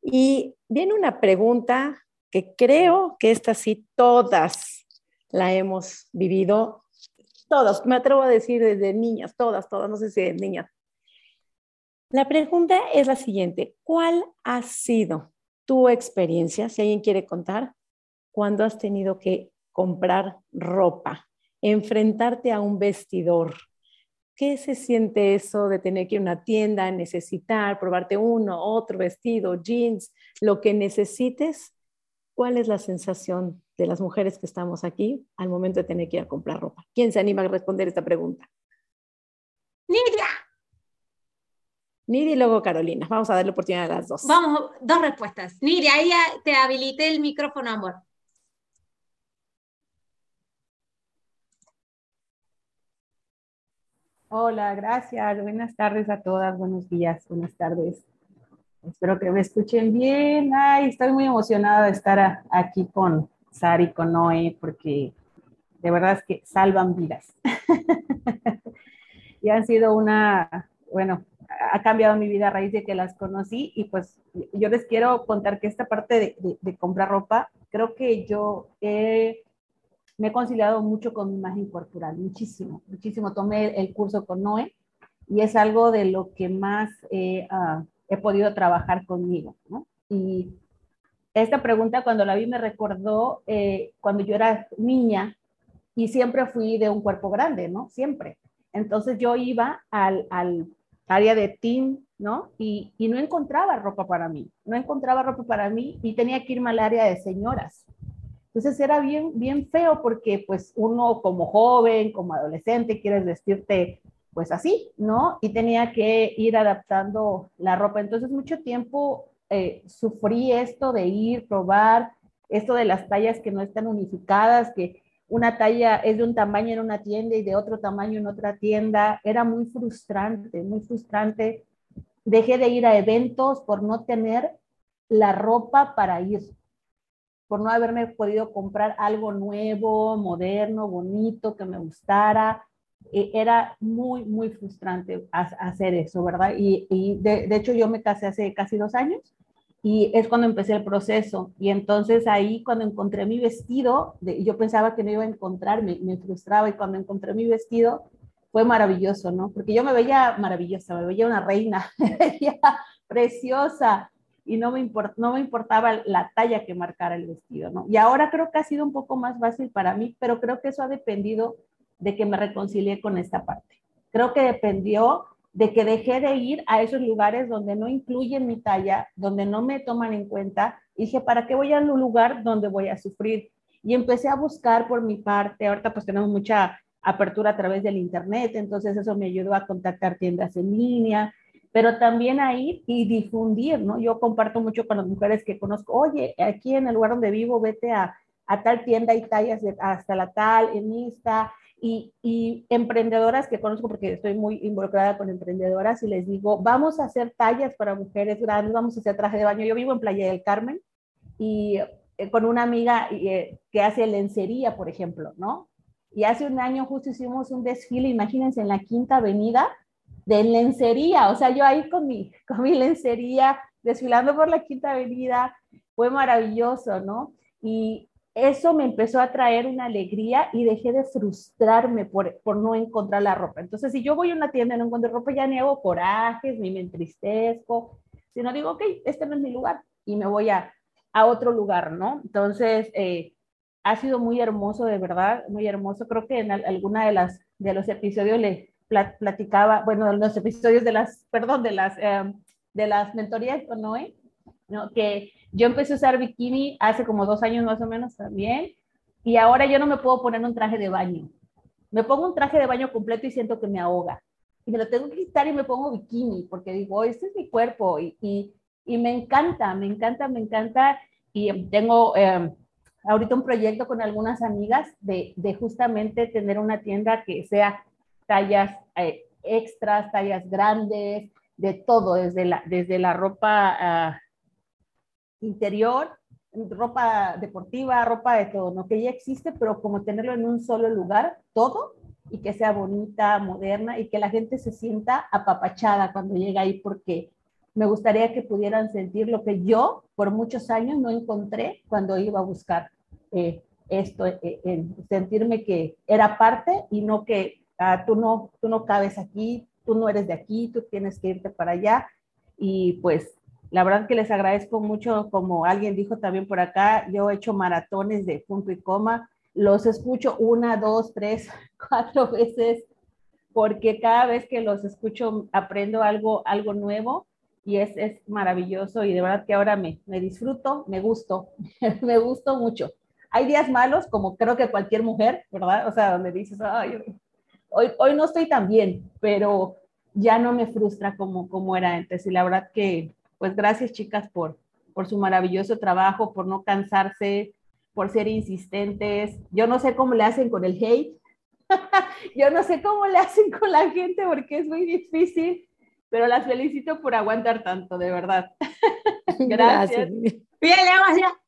Speaker 2: Y viene una pregunta que creo que esta sí todas la hemos vivido, todas, me atrevo a decir desde niñas, todas, todas, no sé si de niñas. La pregunta es la siguiente, ¿cuál ha sido tu experiencia, si alguien quiere contar, cuando has tenido que comprar ropa, enfrentarte a un vestidor? ¿Qué se siente eso de tener que ir a una tienda, necesitar, probarte uno, otro vestido, jeans, lo que necesites ¿Cuál es la sensación de las mujeres que estamos aquí al momento de tener que ir a comprar ropa? ¿Quién se anima a responder esta pregunta?
Speaker 1: Nidia.
Speaker 2: Nidia y luego Carolina. Vamos a darle oportunidad a las dos.
Speaker 1: Vamos, dos respuestas. Nidia, ahí te habilité el micrófono, amor.
Speaker 9: Hola, gracias. Buenas tardes a todas. Buenos días, buenas tardes. Espero que me escuchen bien. Ay, estoy muy emocionada de estar aquí con Sari, con Noé, porque de verdad es que salvan vidas. y han sido una, bueno, ha cambiado mi vida a raíz de que las conocí y pues yo les quiero contar que esta parte de, comprar ropa, creo que yo me he conciliado mucho con mi imagen corporal, muchísimo, muchísimo. Tomé el, curso con Noé y es algo de lo que más eh, he podido trabajar conmigo. ¿no? Y esta pregunta cuando la vi me recordó eh, cuando yo era niña y siempre fui de un cuerpo grande, ¿no? Siempre. Entonces yo iba al, al área de team, ¿no? Y, y, no encontraba ropa para mí, no encontraba ropa para mí y tenía que irme al área de señoras. Entonces era bien, bien feo porque pues uno como joven, como adolescente, quieres vestirte pues así, ¿no? Y tenía que ir adaptando la ropa. Entonces mucho tiempo eh, sufrí esto de ir, probar, esto de las tallas que no están unificadas, que una talla es de un tamaño en una tienda y de otro tamaño en otra tienda. Era muy frustrante, muy frustrante. Dejé de ir a eventos por no tener la ropa para ir, por no haberme podido comprar algo nuevo, moderno, bonito, que me gustara. E, era muy, muy frustrante hacer eso, ¿verdad? Y, de, hecho yo me casé hace casi dos años y es cuando empecé el proceso. Y entonces ahí cuando encontré mi vestido, yo pensaba que no iba a encontrar, me, frustraba y cuando encontré mi vestido fue maravilloso, ¿no? Porque yo me veía maravillosa, me veía una reina, preciosa y no me, no me importaba la talla que marcara el vestido, ¿no? Y ahora creo que ha sido un poco más fácil para mí, pero creo que eso ha dependido de que me reconcilié con esta parte. Creo que dependió de que dejé de ir a esos lugares donde no incluyen mi talla, donde no me toman en cuenta. Y dije, ¿para qué voy a un lugar donde voy a sufrir? Y empecé a buscar por mi parte. Ahorita pues tenemos mucha apertura a través del Internet, entonces eso me ayudó a contactar tiendas en línea, pero también a ir y difundir, ¿no? Yo comparto mucho con las mujeres que conozco, oye, aquí en el lugar donde vivo, vete a, a tal tienda y tallas hasta la tal, en Insta, y, emprendedoras que conozco porque estoy muy involucrada con emprendedoras y les digo, vamos a hacer tallas para mujeres grandes, vamos a hacer traje de baño. Yo vivo en Playa del Carmen y eh, con una amiga eh, que hace lencería, por ejemplo, ¿no? Y hace un año justo hicimos un desfile, imagínense, en la Quinta Avenida de lencería, o sea, yo ahí con mi, con mi lencería desfilando por la Quinta Avenida, fue maravilloso, ¿no? Y, eso me empezó a traer una alegría y dejé de frustrarme por, por, no encontrar la ropa. Entonces, si yo voy a una tienda y no encuentro ropa, ya ni hago corajes, ni me entristezco, sino digo, ok, este no es mi lugar y me voy a, a otro lugar, ¿no? Entonces, eh, ha sido muy hermoso, de verdad, muy hermoso. Creo que en alguna de las de los episodios le platicaba, bueno, en los episodios de las, perdón, de las, eh, de las mentorías con Noé, ¿no? Que yo empecé a usar bikini hace como dos años más o menos también, y ahora yo no me puedo poner un traje de baño. Me pongo un traje de baño completo y siento que me ahoga. Y me lo tengo que quitar y me pongo bikini, porque digo, este es mi cuerpo. Y, y, me encanta, me encanta, me encanta. Y tengo eh, ahorita un proyecto con algunas amigas de, de, justamente tener una tienda que sea tallas eh, extras, tallas grandes, de todo, desde la, desde la ropa... Uh, interior, ropa deportiva, ropa de todo, ¿no? Que ya existe, pero como tenerlo en un solo lugar, todo, y que sea bonita, moderna, y que la gente se sienta apapachada cuando llega ahí, porque me gustaría que pudieran sentir lo que yo por muchos años no encontré cuando iba a buscar eh, esto, eh, en sentirme que era parte y no que ah, tú, no, tú no cabes aquí, tú no eres de aquí, tú tienes que irte para allá. Y pues la verdad que les agradezco mucho, como alguien dijo también por acá, yo he hecho maratones de punto y coma, los escucho una, dos, tres, cuatro veces, porque cada vez que los escucho aprendo algo, algo nuevo y es, es maravilloso y de verdad que ahora me, me disfruto, me gusto, me gusto mucho. Hay días malos, como creo que cualquier mujer, ¿verdad? O sea, donde dices, Ay, hoy, hoy no estoy tan bien, pero ya no me frustra como, como era antes. Y la verdad que pues gracias chicas por, por su maravilloso trabajo, por no cansarse, por ser insistentes. Yo no sé cómo le hacen con el hate. Yo no sé cómo le hacen con la gente porque es muy difícil, pero las felicito por aguantar tanto, de verdad. Gracias.
Speaker 1: Bien, le ya.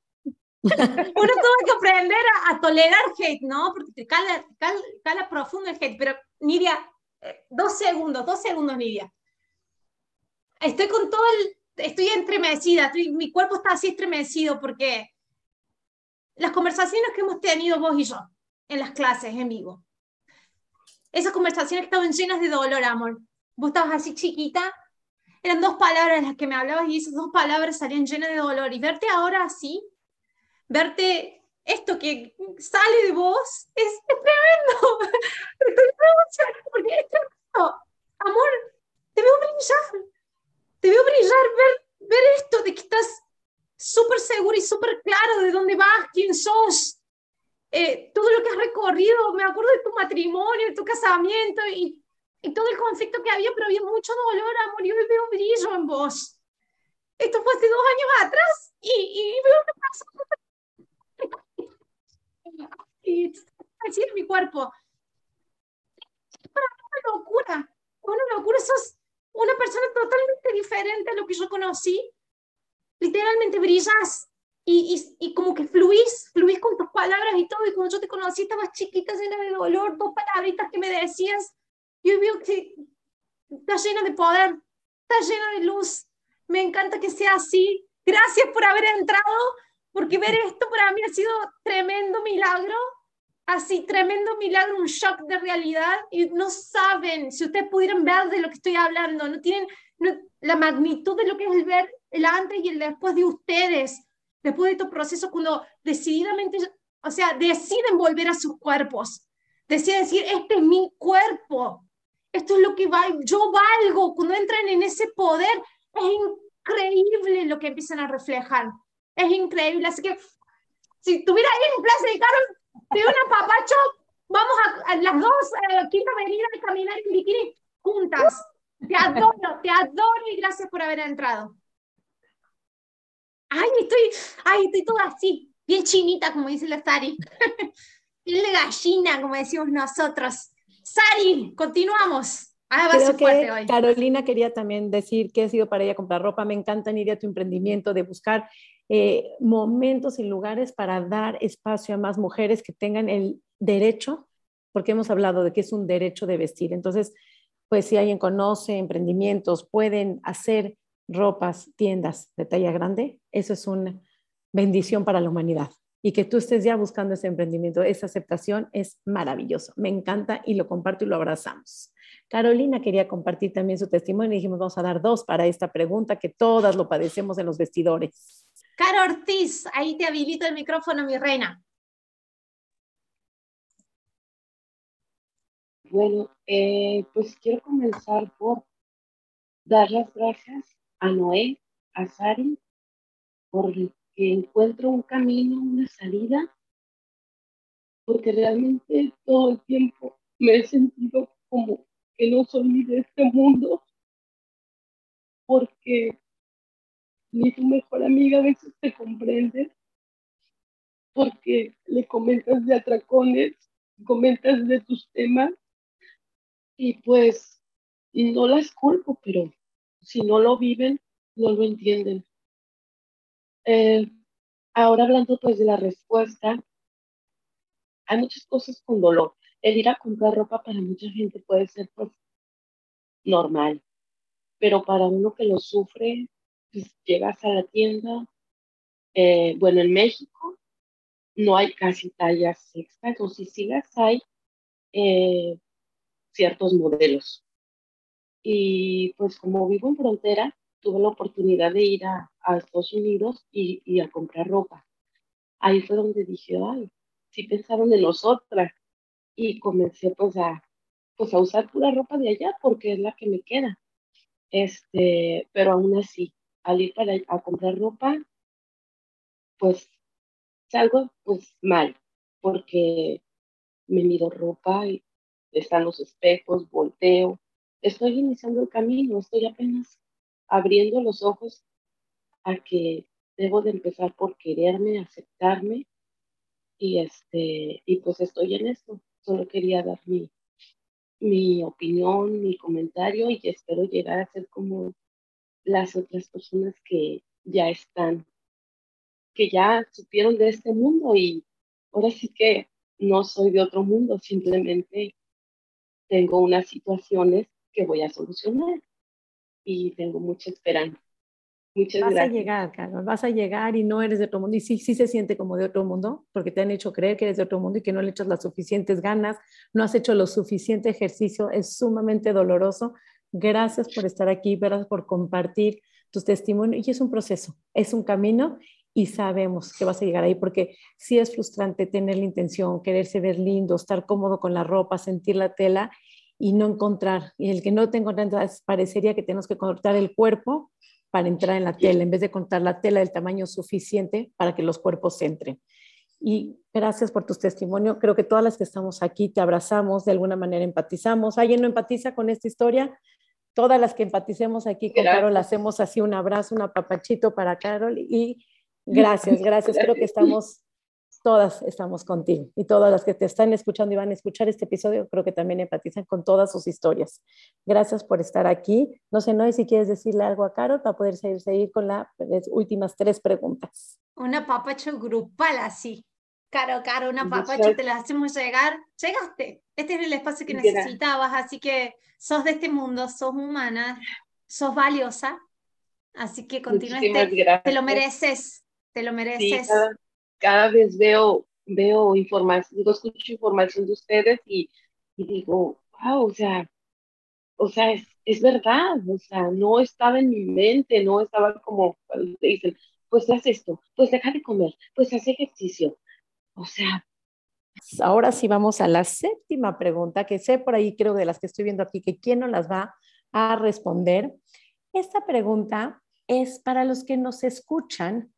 Speaker 1: Uno tuvo que aprender a, tolerar hate, ¿no? Porque te cala, cala, profundo el hate. Pero, Nidia, eh, dos segundos, dos segundos, Nidia. Estoy con todo el, estoy entremecida, mi cuerpo está así estremecido porque las conversaciones que hemos tenido vos y yo en las clases en vivo, esas conversaciones estaban llenas de dolor, amor. Vos estabas así chiquita, eran dos palabras las que me hablabas y esas dos palabras salían llenas de dolor. Y verte ahora así, verte esto que sale de vos, es, tremendo. Porque es tremendo. Amor, te veo brillar te veo brillar, ver, ver esto de que estás súper seguro y súper claro de dónde vas, quién sos. perdido, me acuerdo de tu matrimonio, de tu casamiento y, y todo el conflicto que había, pero había mucho dolor, amor, yo veo brillo en vos. Esto fue hace dos años atrás y, y veo una persona y decir mi cuerpo. Para una locura, una locura, sos una persona totalmente diferente a lo que yo conocí. Literalmente brillas y, y, como que fluís, fluís con tus palabras y todo. Y cuando yo te conocí, estabas chiquita, llena de dolor, dos palabritas que me decías. Yo veo que está llena de poder, está llena de luz. Me encanta que sea así. Gracias por haber entrado, porque ver esto para mí ha sido tremendo milagro. Así, tremendo milagro, un shock de realidad. Y no saben, si ustedes pudieran ver de lo que estoy hablando, no tienen la magnitud de lo que es el ver el antes y el después de ustedes después de estos procesos, cuando decididamente, o sea, deciden volver a sus cuerpos, deciden decir, este es mi cuerpo, esto es lo que va, yo valgo, cuando entran en ese poder, es increíble lo que empiezan a reflejar, es increíble, así que si tuviera ahí en Plaza de Carlos, de una papacho, vamos a, las dos, eh, quinta avenida, a caminar en bikini juntas. Te adoro, te adoro y gracias por haber entrado ay, estoy, ay, estoy toda así, bien chinita, como dice la Sari. bien de gallina, como decimos nosotros. Sari, continuamos.
Speaker 2: Ah, Creo que Carolina quería también decir que ha sido para ella comprar ropa. Me encanta, ir a tu emprendimiento de buscar eh, momentos y lugares para dar espacio a más mujeres que tengan el derecho, porque hemos hablado de que es un derecho de vestir. Entonces, pues si alguien conoce emprendimientos, pueden hacer ropas, tiendas de talla grande, eso es una bendición para la humanidad. Y que tú estés ya buscando ese emprendimiento, esa aceptación es maravilloso. Me encanta y lo comparto y lo abrazamos. Carolina quería compartir también su testimonio y dijimos, vamos a dar dos para esta pregunta que todas lo padecemos en los vestidores.
Speaker 1: Caro Ortiz, ahí te habilito el micrófono, mi reina.
Speaker 10: Bueno, eh, pues quiero comenzar por dar las gracias a Noé, a Sari, porque encuentro un camino, una salida, porque realmente todo el tiempo me he sentido como que no soy de este mundo, porque ni tu mejor amiga a veces te comprende, porque le comentas de atracones, comentas de tus temas, y pues no las culpo, pero si no lo viven, no lo entienden. Eh, ahora hablando pues de la respuesta, hay muchas cosas con dolor. El ir a comprar ropa para mucha gente puede ser pues normal, pero para uno que lo sufre, pues llegas a la tienda, eh, bueno, en México no hay casi tallas extras, o si sigas hay eh, ciertos modelos. Y pues como vivo en frontera, tuve la oportunidad de ir a, Estados Unidos y, a comprar ropa. Ahí fue donde dije, ay, sí pensaron en nosotras. Y comencé pues a, pues a usar pura ropa de allá porque es la que me queda. Este, pero aún así, al ir para a comprar ropa, pues salgo pues mal, porque me miro ropa y están los espejos, volteo, estoy iniciando el camino, estoy apenas abriendo los ojos a que debo de empezar por quererme, aceptarme y este y pues estoy en esto. Solo quería dar mi, mi opinión, mi comentario y espero llegar a ser como las otras personas que ya están, que ya supieron de este mundo y ahora sí que no soy de otro mundo, simplemente tengo unas situaciones que voy a solucionar y tengo mucha esperanza. Muchas
Speaker 2: vas
Speaker 10: gracias.
Speaker 2: a llegar, Carlos, vas a llegar y no eres de otro mundo. Y sí, sí se siente como de otro mundo, porque te han hecho creer que eres de otro mundo y que no le echas las suficientes ganas, no has hecho lo suficiente ejercicio, es sumamente doloroso. Gracias por estar aquí, gracias por compartir tus testimonios. Y es un proceso, es un camino y sabemos que vas a llegar ahí, porque sí es frustrante tener la intención, quererse ver lindo, estar cómodo con la ropa, sentir la tela y no encontrar. Y el que no te encuentras, parecería que tenemos que cortar el cuerpo para entrar en la tela, en vez de cortar la tela del tamaño suficiente para que los cuerpos entren. y gracias por tu testimonio. Creo que todas las que estamos aquí te abrazamos, de alguna manera empatizamos. ¿Alguien no empatiza con esta historia? Todas las que empaticemos aquí con Carol, hacemos así un abrazo, un apapachito para Carol y gracias, gracias. Creo que estamos, todas estamos contigo y todas las que te están escuchando y van a escuchar este episodio, creo que también empatizan con todas sus historias. Gracias por estar aquí. No sé, no si quieres decirle algo a Carol para poder seguir, seguir con las últimas tres preguntas.
Speaker 1: Una papacho grupal así. Caro, Caro, una papacho, te la hacemos llegar. Llegaste. Este es el espacio que necesitabas, así que sos de este mundo, sos humana, sos valiosa. Así que continúa. Te lo mereces, te lo mereces.
Speaker 10: Cada, vez veo, veo información, escucho información de ustedes y, digo, wow, o sea, o sea, es, es, verdad, o sea, no estaba en mi mente, no estaba como te dicen, pues haz esto, pues deja de comer, pues haz ejercicio, o sea.
Speaker 2: Ahora sí vamos a la séptima pregunta, que sé por ahí, creo de las que estoy viendo aquí, que quién nos las va a responder. Esta pregunta es para los que nos escuchan.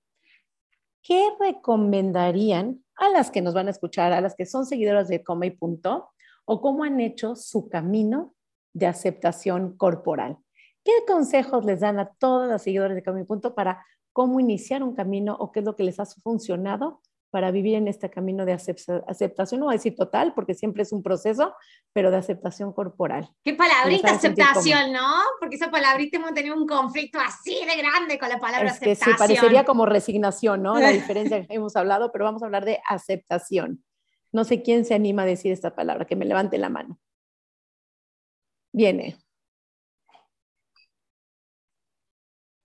Speaker 2: ¿Qué recomendarían a las que nos van a escuchar, a las que son seguidoras de Coma y Punto, o cómo han hecho su camino de aceptación corporal? ¿Qué consejos les dan a todas las seguidoras de Coma y Punto para cómo iniciar un camino o qué es lo que les ha funcionado para vivir en este camino de aceptación, no voy a decir total, porque siempre es un proceso, pero de aceptación corporal.
Speaker 1: Qué palabrita aceptación, ¿no? Porque esa palabrita hemos tenido un conflicto así de grande con la palabra es que
Speaker 2: aceptación. Sí, parecería como resignación, ¿no? La diferencia que hemos hablado, pero vamos a hablar de aceptación. No sé quién se anima a decir esta palabra, que me levante la mano. Viene.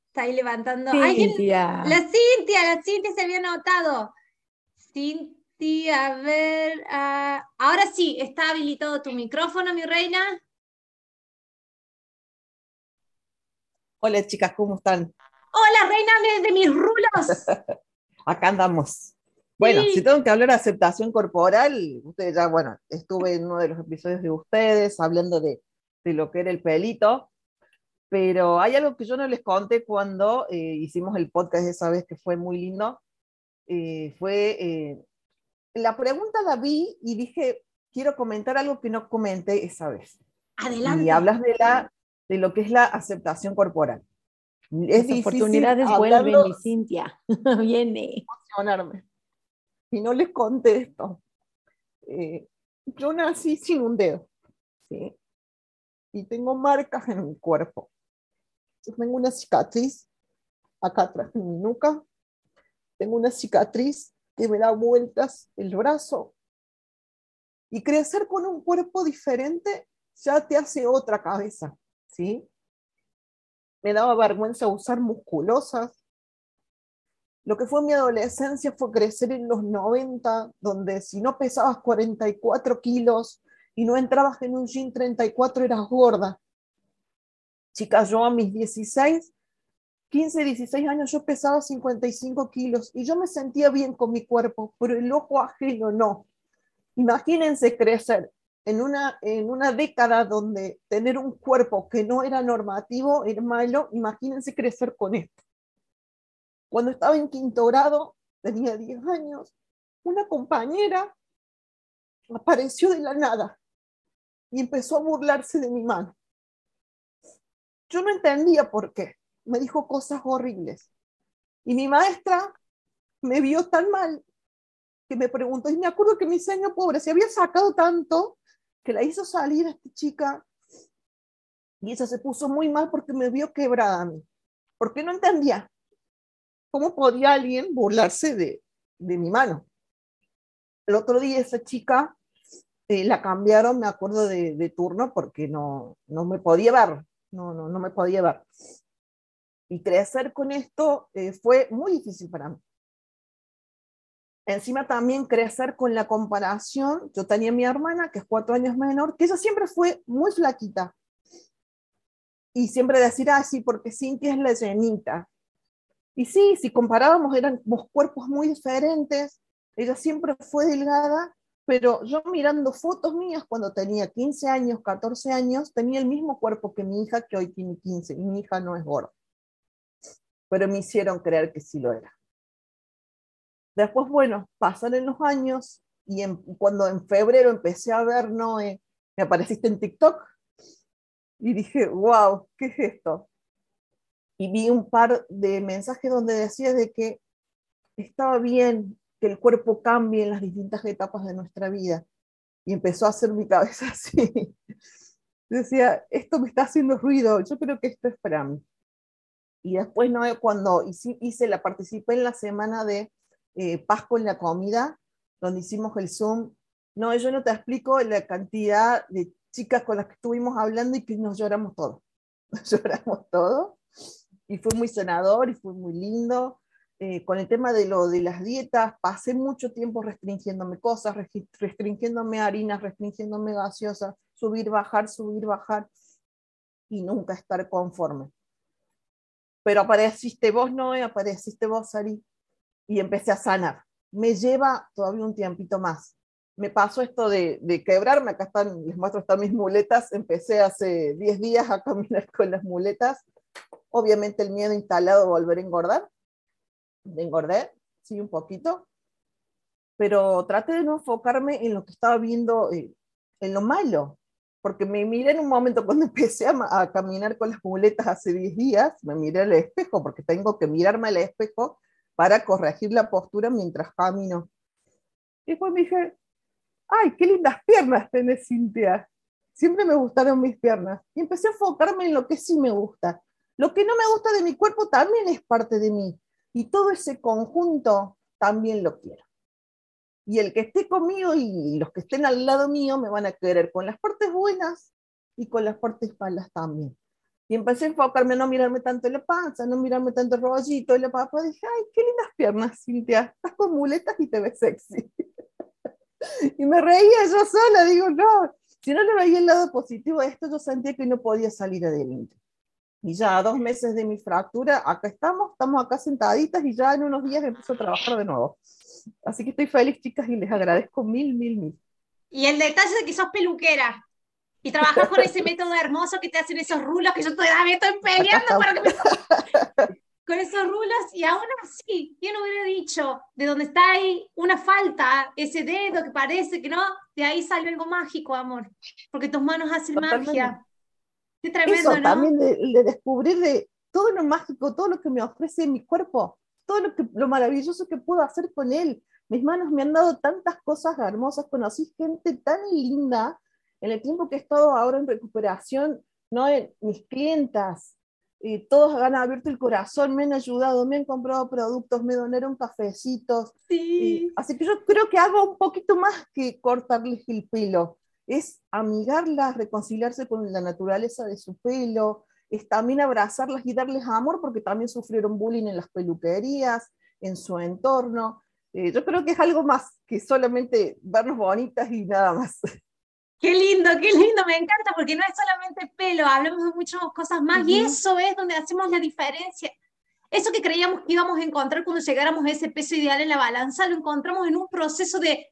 Speaker 1: Está ahí levantando. Cintia. La Cintia, la Cintia se había notado. Cintia, a ver. Ah, ahora sí, está habilitado tu micrófono, mi reina.
Speaker 11: Hola, chicas, ¿cómo están?
Speaker 1: Hola, reina de, mis rulos.
Speaker 11: Acá andamos. Bueno, si tengo que hablar de aceptación corporal, ustedes ya, bueno, estuve en uno de los episodios de ustedes hablando de, lo que era el pelito, pero hay algo que yo no les conté cuando eh, hicimos el podcast esa vez que fue muy lindo, eh, fue, eh, la pregunta la vi y dije, quiero comentar algo que no comenté esa vez.
Speaker 1: Adelante.
Speaker 11: Y hablas de, la, de lo que es la aceptación corporal.
Speaker 2: Es Las oportunidades vuelven, mi Cintia. Viene.
Speaker 11: Emocionarme. Y no les conté esto. Eh, yo nací sin un dedo. ¿sí? Y tengo marcas en mi cuerpo. tengo una cicatriz acá atrás en mi nuca, tengo una cicatriz que me da vueltas el brazo. Y crecer con un cuerpo diferente ya te hace otra cabeza, ¿sí? Me daba vergüenza usar musculosas. Lo que fue mi adolescencia fue crecer en los 90, donde si no pesabas 44 kilos y no entrabas en un gym 34 eras gorda. Chicas, yo a mis 16 15, 16 años yo pesaba 55 kilos y yo me sentía bien con mi cuerpo, pero el ojo ajeno no. Imagínense crecer en una, en una década donde tener un cuerpo que no era normativo era malo, imagínense crecer con esto. Cuando estaba en quinto grado, tenía 10 años, una compañera apareció de la nada y empezó a burlarse de mi mano. Yo no entendía por qué me dijo cosas horribles. Y mi maestra me vio tan mal que me preguntó, y me acuerdo que mi señor pobre se había sacado tanto que la hizo salir a esta chica y ella se puso muy mal porque me vio quebrada a mí, porque no entendía cómo podía alguien burlarse de, de mi mano. El otro día esa chica eh, la cambiaron, me acuerdo de, turno, porque no, no me podía ver, no, no, no me podía ver y crecer con esto eh, fue muy difícil para mí. Encima también crecer con la comparación, yo tenía mi hermana, que es cuatro años menor, que ella siempre fue muy flaquita. Y siempre decir, ah, sí, porque Cintia es la llenita. Y sí, si comparábamos, eran cuerpos muy diferentes. Ella siempre fue delgada, pero yo mirando fotos mías cuando tenía 15 años, 14 años, tenía el mismo cuerpo que mi hija, que hoy tiene 15, y mi hija no es gorda pero me hicieron creer que sí lo era. Después, bueno, pasan los años y cuando en febrero empecé a ver, ¿no? Eh, me apareciste en TikTok y dije, wow, ¿qué es esto? Y vi un par de mensajes donde decía de que estaba bien que el cuerpo cambie en las distintas etapas de nuestra vida. Y empezó a hacer mi cabeza así. Decía, esto me está haciendo ruido, yo creo que esto es para mí. Y después, ¿no? cuando hice, la, participé en la semana de eh, Paz con la comida, donde hicimos el Zoom. No, yo no te explico la cantidad de chicas con las que estuvimos hablando y que nos lloramos todos. lloramos todos. Y fue muy sanador y fue muy lindo. Eh, con el tema de lo de las dietas, pasé mucho tiempo restringiéndome cosas, restringiéndome harinas, restringiéndome gaseosas, subir, bajar, subir, bajar, y nunca estar conforme. Pero apareciste vos, Noé, apareciste vos, Ari, y empecé a sanar. Me lleva todavía un tiempito más. Me pasó esto de, de quebrarme, acá están, les muestro están mis muletas, empecé hace 10 días a caminar con las muletas, obviamente el miedo instalado de volver a engordar, de engordar, sí, un poquito, pero traté de no enfocarme en lo que estaba viendo, eh, en lo malo, porque me miré en un momento cuando empecé a, caminar con las muletas hace 10 días, me miré al espejo, porque tengo que mirarme al espejo para corregir la postura mientras camino. Y después me dije, ay, qué lindas piernas tenés, Cintia. Siempre me gustaron mis piernas. Y empecé a enfocarme en lo que sí me gusta. Lo que no me gusta de mi cuerpo también es parte de mí. Y todo ese conjunto también lo quiero. Y el que esté conmigo y los que estén al lado mío me van a querer con las partes buenas y con las partes malas también. Y empecé a enfocarme no mirarme tanto la panza, no mirarme tanto el rollito y la papa. Dije, ay, qué lindas piernas, Cintia. Estás con muletas y te ves sexy. y me reía yo sola. Digo, no, si no le veía el lado positivo a esto, yo sentía que no podía salir adelante. Y ya a dos meses de mi fractura, acá estamos, estamos acá sentaditas y ya en unos días empiezo a trabajar de nuevo. Así que estoy feliz, chicas, y les agradezco mil, mil, mil.
Speaker 1: Y el detalle de que sos peluquera, y trabajas con ese método hermoso que te hacen esos rulos que yo todavía estoy peleando para que me... con esos rulos. Y aún así, ¿quién hubiera dicho de donde está ahí una falta, ese dedo que parece que no, de ahí sale algo mágico, amor, porque tus manos hacen magia. Qué tremendo,
Speaker 11: Eso, también de, de, descubrir de todo lo mágico, todo lo que me ofrece mi cuerpo, todo lo, que, lo maravilloso que puedo hacer con él. Mis manos me han dado tantas cosas hermosas, conocí gente tan linda en el tiempo que he estado ahora en recuperación, ¿no? mis clientas, y todos han abierto el corazón, me han ayudado, me han comprado productos, me donaron cafecitos.
Speaker 1: Sí.
Speaker 11: así que yo creo que hago un poquito más que cortarles el pelo. Es amigarlas, reconciliarse con la naturaleza de su pelo, es también abrazarlas y darles amor porque también sufrieron bullying en las peluquerías, en su entorno. Eh, yo creo que es algo más que solamente vernos bonitas y nada más.
Speaker 1: Qué lindo, qué lindo, me encanta, porque no es solamente pelo, hablamos de muchas cosas más y eso es donde hacemos la diferencia. Eso que creíamos que íbamos a encontrar cuando llegáramos a ese peso ideal en la balanza, lo encontramos en un proceso de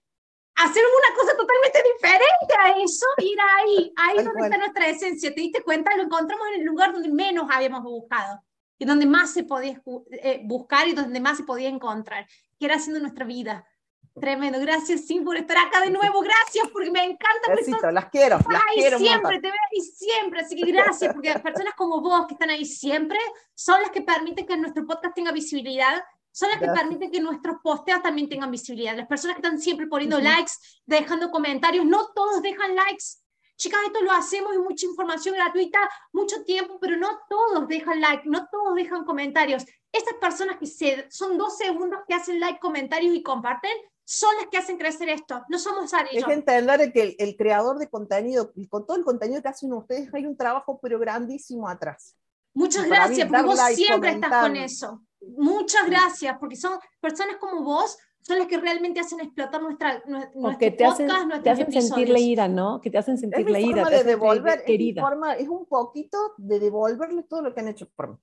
Speaker 1: hacer una cosa totalmente diferente a eso, ir ahí, ahí donde está nuestra esencia. ¿Te diste cuenta? Lo encontramos en el lugar donde menos habíamos buscado y donde más se podía eh, buscar y donde más se podía encontrar, que era haciendo nuestra vida Tremendo, gracias Sim por estar acá de nuevo, gracias porque me encanta.
Speaker 11: Besito, las quiero, las
Speaker 1: ahí
Speaker 11: quiero
Speaker 1: siempre, te veo ahí siempre, así que gracias porque las personas como vos que están ahí siempre son las que permiten que nuestro podcast tenga visibilidad, son las que permiten que nuestros posteos también tengan visibilidad. Las personas que están siempre poniendo likes, dejando comentarios, no todos dejan likes. Chicas, esto lo hacemos y mucha información gratuita, mucho tiempo, pero no todos dejan like, no todos dejan comentarios. Estas personas que se, son dos segundos que hacen like, comentarios y comparten, son las que hacen crecer esto, no somos Ari
Speaker 11: Es entender que el, el, creador de contenido, y con todo el contenido que hacen ustedes, hay un trabajo pero grandísimo atrás.
Speaker 1: Muchas gracias, porque vos siempre estás con eso. Muchas gracias, porque son personas como vos, son las que realmente hacen explotar nuestra, nuestro
Speaker 2: que te hacen, te hacen sentir leída, ¿no? Que te hacen sentir leída.
Speaker 11: Forma de devolver, es, forma, es un poquito de devolverle todo lo que han hecho por mí.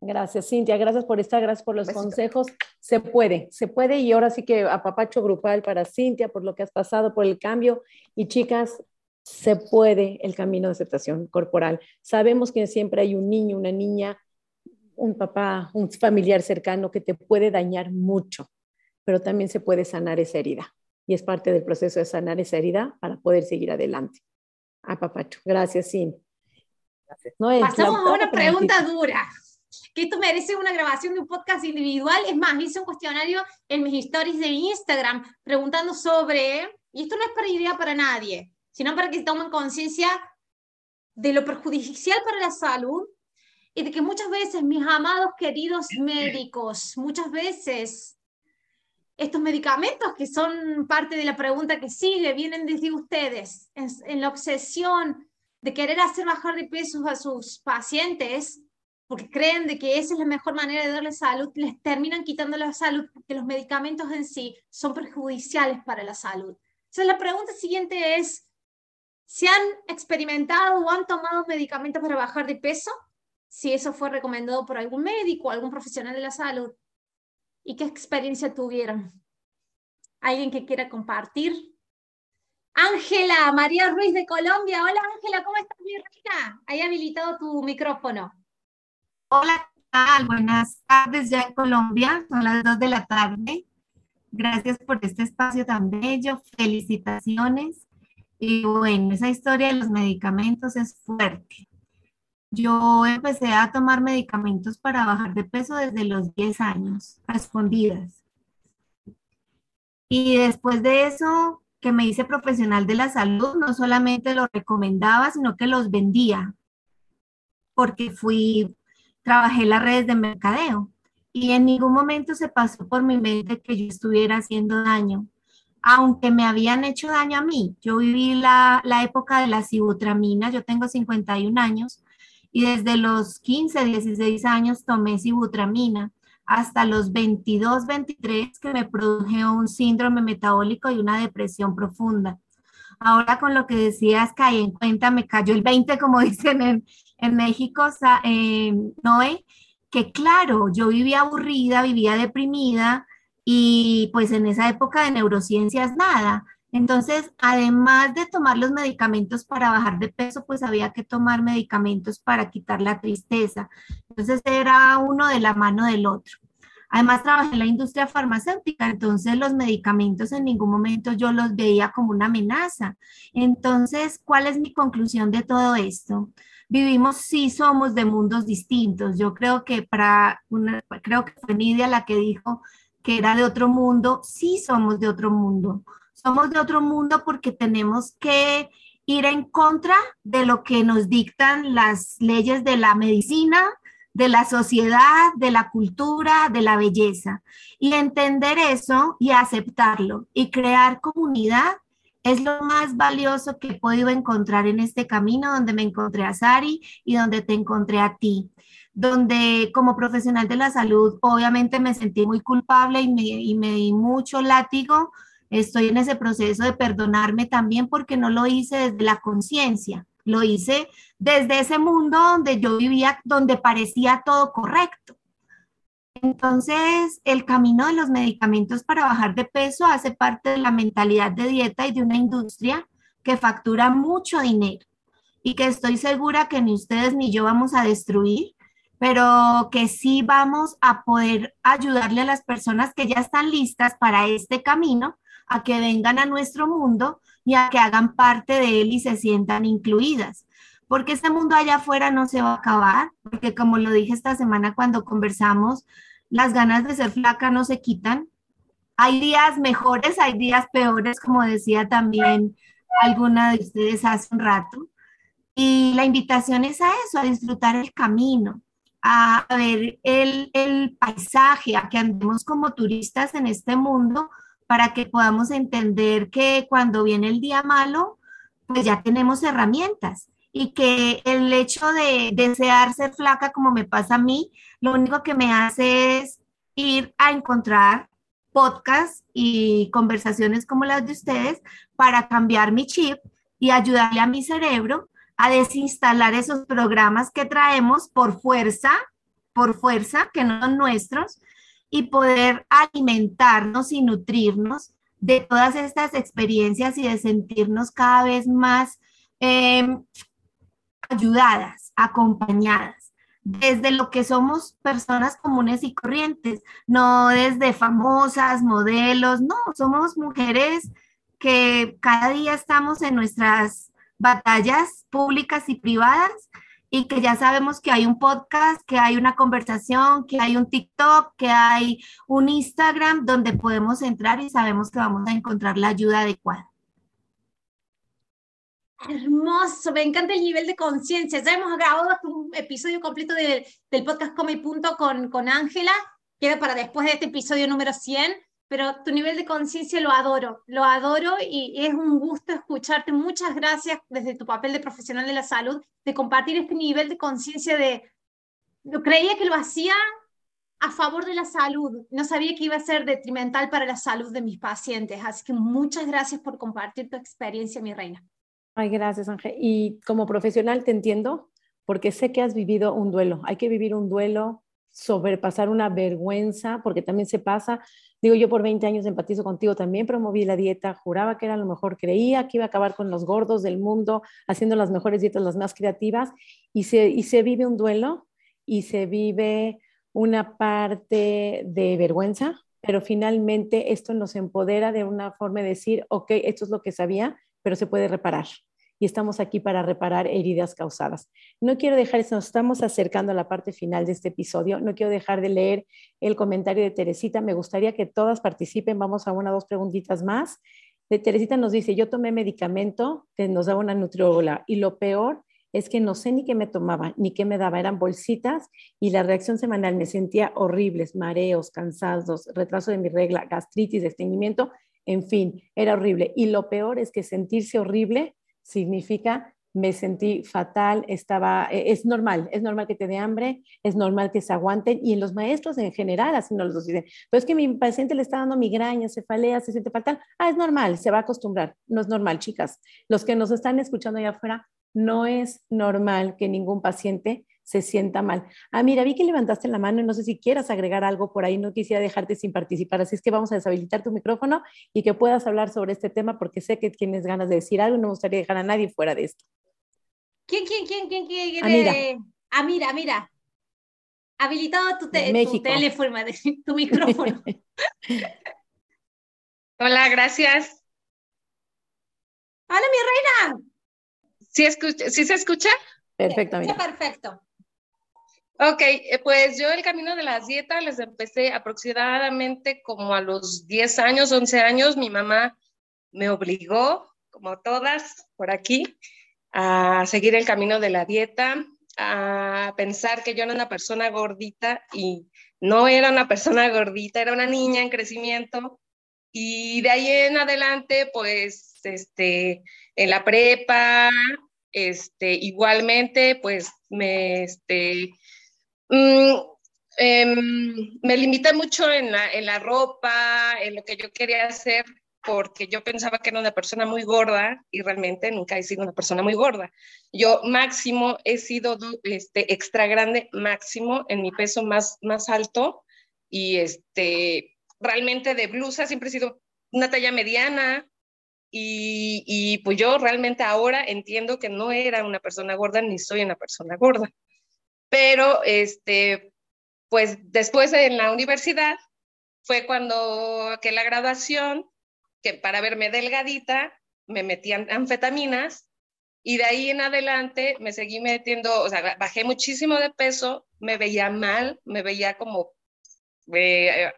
Speaker 2: Gracias, Cintia. Gracias por estar, gracias por los consejos. Se puede, se puede. Y ahora sí que apapacho grupal para Cintia por lo que has pasado, por el cambio. Y chicas, se puede el camino de aceptación corporal. Sabemos que siempre hay un niño, una niña, un papá, un familiar cercano que te puede dañar mucho. pero también se puede sanar esa herida. Y es parte del proceso de sanar esa herida para poder seguir adelante. Ah, papacho. Gracias, Sin.
Speaker 1: Pasamos a una pregunta dura que esto merece una grabación de un podcast individual. Es más, hice un cuestionario en mis stories de Instagram preguntando sobre, y esto no es para idea para nadie, sino para que tomen conciencia de lo perjudicial para la salud y de que muchas veces mis amados queridos médicos, muchas veces estos medicamentos que son parte de la pregunta que sigue, vienen desde ustedes, en, en la obsesión de querer hacer bajar de peso a sus pacientes, porque creen de que esa es la mejor manera de darle salud, les terminan quitando la salud porque los medicamentos en sí son perjudiciales para la salud. Entonces la pregunta siguiente es, ¿se han experimentado o han tomado medicamentos para bajar de peso? Si eso fue recomendado por algún médico algún profesional de la salud. ¿Y qué experiencia tuvieron? ¿Alguien que quiera compartir? Ángela, María Ruiz de Colombia. Hola Ángela, ¿cómo estás, mi reina? Ahí habilitado tu micrófono.
Speaker 12: Hola, ¿qué tal? Buenas tardes ya en Colombia, son las 2 de la tarde. Gracias por este espacio tan bello, felicitaciones. Y bueno, esa historia de los medicamentos es fuerte. Yo empecé a tomar medicamentos para bajar de peso desde los 10 años, a escondidas. Y después de eso, que me hice profesional de la salud, no solamente los recomendaba, sino que los vendía, porque fui trabajé las redes de mercadeo y en ningún momento se pasó por mi mente que yo estuviera haciendo daño, aunque me habían hecho daño a mí. Yo viví la, la época de la sibutramina, yo tengo 51 años y desde los 15, 16 años tomé sibutramina hasta los 22, 23 que me produjo un síndrome metabólico y una depresión profunda. Ahora con lo que decías, caí en cuenta, me cayó el 20, como dicen en, en México, eh, Noé, que claro, yo vivía aburrida, vivía deprimida y pues en esa época de neurociencias nada. Entonces, además de tomar los medicamentos para bajar de peso, pues había que tomar medicamentos para quitar la tristeza. Entonces era uno de la mano del otro. Además, trabajé en la industria farmacéutica, entonces los medicamentos en ningún momento yo los veía como una amenaza. Entonces, ¿cuál es mi conclusión de todo esto? vivimos, sí somos de mundos distintos. Yo creo que para una, creo que fue Nidia la que dijo que era de otro mundo, sí somos de otro mundo. Somos de otro mundo porque tenemos que ir en contra de lo que nos dictan las leyes de la medicina, de la sociedad, de la cultura, de la belleza. Y entender eso y aceptarlo y crear comunidad es lo más valioso que he podido encontrar en este camino, donde me encontré a Sari y donde te encontré a ti, donde como profesional de la salud obviamente me sentí muy culpable y me, y me di mucho látigo. Estoy en ese proceso de perdonarme también porque no lo hice desde la conciencia, lo hice desde ese mundo donde yo vivía, donde parecía todo correcto. Entonces, el camino de los medicamentos para bajar de peso hace parte de la mentalidad de dieta y de una industria que factura mucho dinero y que estoy segura que ni ustedes ni yo vamos a destruir, pero que sí vamos a poder ayudarle a las personas que ya están listas para este camino a que vengan a nuestro mundo y a que hagan parte de él y se sientan incluidas porque este mundo allá afuera no se va a acabar, porque como lo dije esta semana cuando conversamos, las ganas de ser flaca no se quitan. Hay días mejores, hay días peores, como decía también alguna de ustedes hace un rato. Y la invitación es a eso, a disfrutar el camino, a ver el, el paisaje, a que andemos como turistas en este mundo para que podamos entender que cuando viene el día malo, pues ya tenemos herramientas y que el hecho de desear ser flaca como me pasa a mí, lo único que me hace es ir a encontrar podcasts y conversaciones como las de ustedes para cambiar mi chip y ayudarle a mi cerebro a desinstalar esos programas que traemos por fuerza, por fuerza, que no son nuestros, y poder alimentarnos y nutrirnos de todas estas experiencias y de sentirnos cada vez más eh, ayudadas, acompañadas. desde lo que somos personas comunes y corrientes, no desde famosas, modelos, no, somos mujeres que cada día estamos en nuestras batallas públicas y privadas y que ya sabemos que hay un podcast, que hay una conversación, que hay un TikTok, que hay un Instagram donde podemos entrar y sabemos que vamos a encontrar la ayuda adecuada.
Speaker 1: Hermoso, me encanta el nivel de conciencia. Ya hemos grabado un episodio completo del podcast Come Punto con Ángela, queda para después de este episodio número 100, pero tu nivel de conciencia lo adoro, lo adoro y es un gusto escucharte. Muchas gracias desde tu papel de profesional de la salud de compartir este nivel de conciencia de, lo creía que lo hacía a favor de la salud, no sabía que iba a ser detrimental para la salud de mis pacientes, así que muchas gracias por compartir tu experiencia, mi reina.
Speaker 2: Ay, gracias, Ángel. Y como profesional te entiendo, porque sé que has vivido un duelo. Hay que vivir un duelo, sobrepasar una vergüenza, porque también se pasa. Digo, yo por 20 años empatizo contigo, también promoví la dieta, juraba que era lo mejor, creía que iba a acabar con los gordos del mundo, haciendo las mejores dietas, las más creativas, y se, y se vive un duelo y se vive una parte de vergüenza, pero finalmente esto nos empodera de una forma de decir, ok, esto es lo que sabía, pero se puede reparar. Y estamos aquí para reparar heridas causadas. No quiero dejar, nos estamos acercando a la parte final de este episodio, no quiero dejar de leer el comentario de Teresita. Me gustaría que todas participen. Vamos a una o dos preguntitas más. De Teresita nos dice, yo tomé medicamento que nos daba una nutrióloga y lo peor es que no sé ni qué me tomaba, ni qué me daba, eran bolsitas y la reacción semanal me sentía horribles, mareos, cansados, retraso de mi regla, gastritis, estreñimiento en fin, era horrible. Y lo peor es que sentirse horrible significa me sentí fatal, estaba, e, es normal, es normal que te dé hambre, es normal que se aguanten y en los maestros en general así nos lo dicen. Pero es que mi paciente le está dando migraña, cefalea, se siente fatal. Ah, es normal, se va a acostumbrar. No es normal, chicas. Los que nos están escuchando allá afuera, no es normal que ningún paciente se sienta mal. Ah, mira, vi que levantaste la mano y no sé si quieras agregar algo por ahí, no quisiera dejarte sin participar, así es que vamos a deshabilitar tu micrófono y que puedas hablar sobre este tema porque sé que tienes ganas de decir algo y no me gustaría dejar a nadie fuera de esto.
Speaker 1: ¿Quién, quién, quién, quién, quién? Ah, mira. Ah, mira, mira. Habilitado tu, tu teléfono, tu micrófono.
Speaker 13: Hola, gracias.
Speaker 1: Hola, mi reina.
Speaker 13: ¿Sí, ¿Sí se escucha?
Speaker 2: Perfectamente.
Speaker 1: Perfecto.
Speaker 13: Ok, eh, pues yo el camino de las dietas les empecé aproximadamente como a los 10 años, 11 años. Mi mamá me obligó, como todas por aquí, a seguir el camino de la dieta, a pensar que yo era una persona gordita y no era una persona gordita, era una niña en crecimiento. Y de ahí en adelante, pues, este, en la prepa, este, igualmente, pues, me, este, Mm, em, me limité mucho en la, en la ropa, en lo que yo quería hacer, porque yo pensaba que era una persona muy gorda y realmente nunca he sido una persona muy gorda. Yo máximo he sido este, extra grande, máximo en mi peso más, más alto y este, realmente de blusa siempre he sido una talla mediana y, y pues yo realmente ahora entiendo que no era una persona gorda ni soy una persona gorda pero este, pues después en la universidad fue cuando que la graduación, que para verme delgadita, me metían anfetaminas y de ahí en adelante me seguí metiendo, o sea, bajé muchísimo de peso, me veía mal, me veía como eh,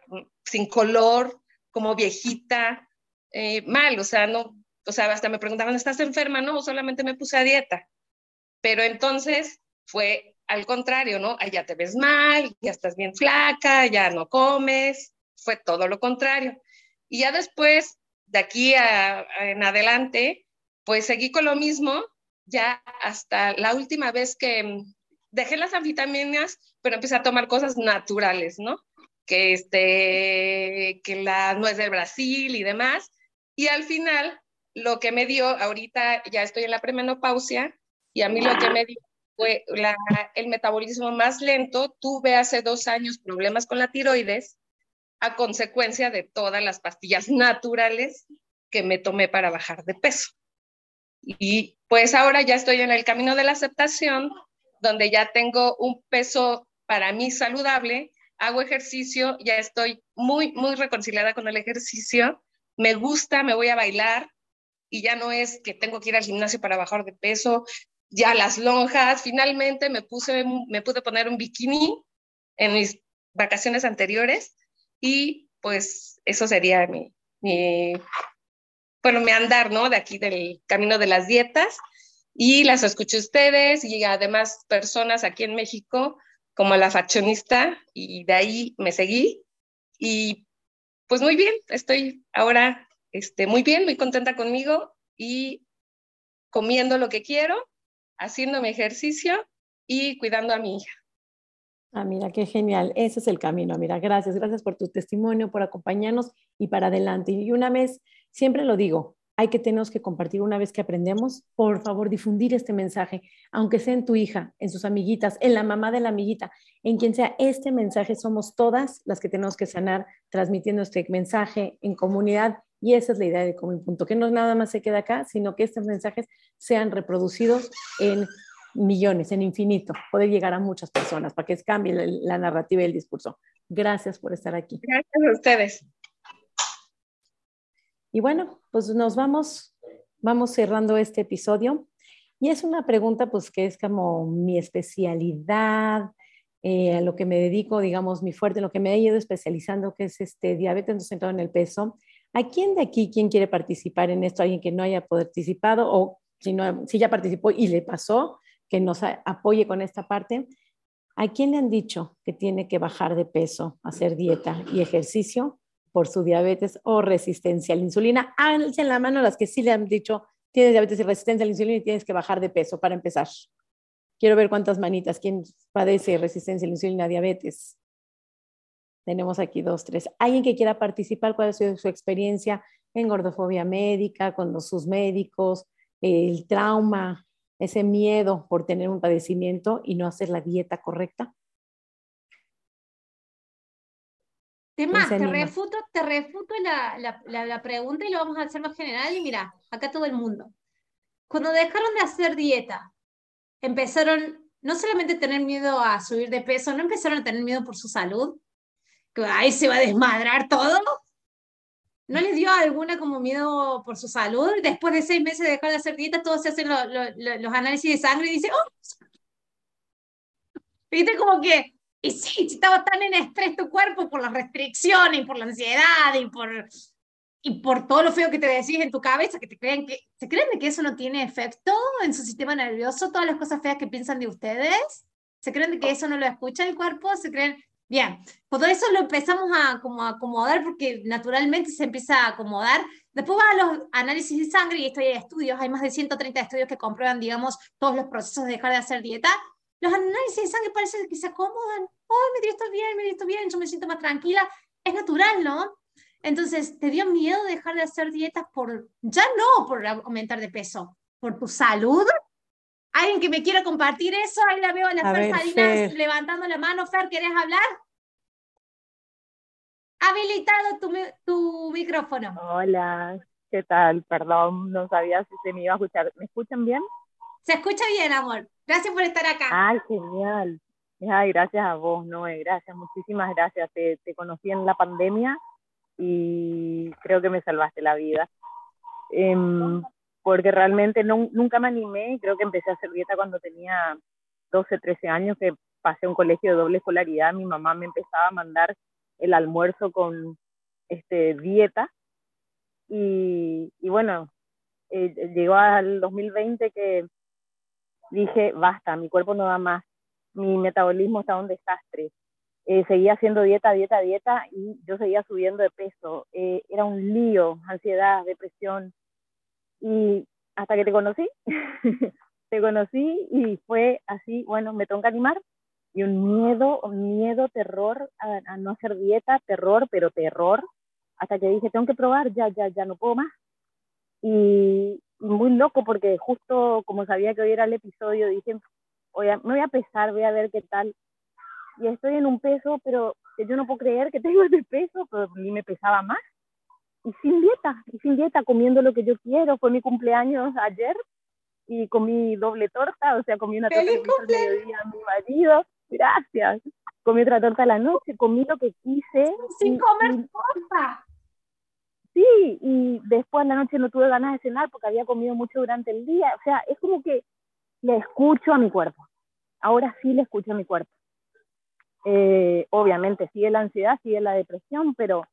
Speaker 13: sin color, como viejita, eh, mal, o sea, no, o sea, hasta me preguntaban, ¿estás enferma? No, solamente me puse a dieta. Pero entonces fue al contrario, ¿no? ya te ves mal, ya estás bien flaca, ya no comes, fue todo lo contrario. Y ya después, de aquí en adelante, pues seguí con lo mismo, ya hasta la última vez que mm, dejé las anfetaminas, pero empecé a tomar cosas naturales, ¿no? Que, este, que la nuez del Brasil y demás. Y al final, lo que me dio, ahorita ya estoy en la premenopausia, y a mí lo que me dio fue el metabolismo más lento. Tuve hace dos años problemas con la tiroides a consecuencia de todas las pastillas naturales que me tomé para bajar de peso. Y pues ahora ya estoy en el camino de la aceptación donde ya tengo un peso para mí saludable, hago ejercicio, ya estoy muy, muy reconciliada con el ejercicio, me gusta, me voy a bailar y ya no es que tengo que ir al gimnasio para bajar de peso, ya las lonjas, finalmente me puse, me pude poner un bikini en mis vacaciones anteriores y pues eso sería mi, mi bueno, mi andar, ¿no? De aquí del camino de las dietas. Y las escuché ustedes y además personas aquí en México como la faccionista y de ahí me seguí. Y pues muy bien, estoy ahora este, muy bien, muy contenta conmigo y comiendo lo que quiero, haciendo mi ejercicio y cuidando a mi hija.
Speaker 2: Ah, mira, qué genial. Ese es el camino. Mira, gracias. Gracias por tu testimonio, por acompañarnos y para adelante. Y una vez, siempre lo digo, hay que tenemos que compartir una vez que aprendemos, por favor, difundir este mensaje, aunque sea en tu hija, en sus amiguitas, en la mamá de la amiguita, en quien sea este mensaje, somos todas las que tenemos que sanar transmitiendo este mensaje en comunidad y esa es la idea de Común Punto, que no nada más se queda acá, sino que estos mensajes sean reproducidos en millones, en infinito, poder llegar a muchas personas para que cambie la, la narrativa y el discurso. Gracias por estar aquí.
Speaker 13: Gracias a ustedes.
Speaker 2: Y bueno, pues nos vamos, vamos cerrando este episodio. Y es una pregunta pues que es como mi especialidad, eh, a lo que me dedico, digamos, mi fuerte, lo que me he ido especializando, que es este diabetes no centrado en el peso. ¿A quién de aquí, quién quiere participar en esto? ¿Alguien que no haya participado o si, ya participó y le pasó, que nos apoye con esta parte? ¿A quién le han dicho que tiene que bajar de peso, hacer dieta y ejercicio? por su diabetes o resistencia a la insulina. Háganse en la mano las que sí le han dicho, tienes diabetes y resistencia a la insulina y tienes que bajar de peso para empezar. Quiero ver cuántas manitas, quién padece resistencia a la insulina, diabetes. Tenemos aquí dos, tres. ¿Alguien que quiera participar? ¿Cuál ha sido su experiencia en gordofobia médica, con sus médicos, el trauma, ese miedo por tener un padecimiento y no hacer la dieta correcta?
Speaker 1: Te refuto, te refuto la, la, pregunta y lo vamos a hacer más general. Y mira, acá todo el mundo. Cuando dejaron de hacer dieta, empezaron no solamente a tener miedo a subir de peso, no empezaron a tener miedo por su salud, ahí se va a desmadrar todo. ¿No les dio alguna como miedo por su salud? Después de seis meses de dejar de hacer dieta, todos se hacen los análisis de sangre y dicen, oh, viste como que y sí, si estaba tan en estrés tu cuerpo por las restricciones y por la ansiedad y por, y por todo lo feo que te decís en tu cabeza, que te creen que, ¿se creen de que eso no tiene efecto en su sistema nervioso? Todas las cosas feas que piensan de ustedes, ¿se creen de que eso no lo escucha el cuerpo? ¿Se creen? Bien, todo eso lo empezamos a, como a acomodar porque naturalmente se empieza a acomodar. Después va a los análisis de sangre y esto hay estudios, hay más de 130 estudios que comprueban, digamos, todos los procesos de dejar de hacer dieta los análisis de sangre parece que se acomodan. Oh, me dio esto bien, me dio esto bien, yo me siento más tranquila. Es natural, ¿no? Entonces, ¿te dio miedo dejar de hacer dietas por, ya no por aumentar de peso, por tu salud? ¿Alguien que me quiera compartir eso? Ahí la veo a la Fer Salinas levantando la mano. Fer, ¿querés hablar? Habilitado tu, tu micrófono.
Speaker 14: Hola, ¿qué tal? Perdón, no sabía si se me iba a escuchar. ¿Me escuchan bien?
Speaker 1: Se escucha bien, amor. Gracias por estar acá.
Speaker 14: Ay, genial. Ay, gracias a vos, Noé, gracias, muchísimas gracias. Te, conocí en la pandemia y creo que me salvaste la vida. Em, porque realmente nunca me animé y creo que empecé a hacer dieta cuando tenía 12, 13 años, que pasé un colegio de doble escolaridad. Mi mamá me empezaba a mandar el almuerzo con este, dieta. Y, y bueno, eh, llegó al 2020 que dije, basta, mi cuerpo no da más, mi metabolismo está un desastre. Eh, seguía haciendo dieta, dieta, dieta y yo seguía subiendo de peso. Eh, era un lío, ansiedad, depresión. Y hasta que te conocí, te conocí y fue así, bueno, me tengo que animar. Y un miedo, un miedo, terror a, a no hacer dieta, terror, pero terror. Hasta que dije, tengo que probar, ya, ya, ya no puedo más. Y, muy loco porque justo como sabía que hoy era el episodio, dije, oye, me voy a pesar, voy a ver qué tal. Y estoy en un peso, pero yo no puedo creer que tengo ese peso, pero ni me pesaba más. Y sin dieta, y sin dieta, comiendo lo que yo quiero. Fue mi cumpleaños ayer y comí doble torta, o sea, comí una torta al mediodía a mi marido, gracias. Comí otra torta a la noche, comí lo que quise.
Speaker 1: Sin comer torta.
Speaker 14: Sí, y después a la noche no tuve ganas de cenar porque había comido mucho durante el día. O sea, es como que le escucho a mi cuerpo. Ahora sí le escucho a mi cuerpo. Eh, obviamente sigue la ansiedad, sigue la depresión, pero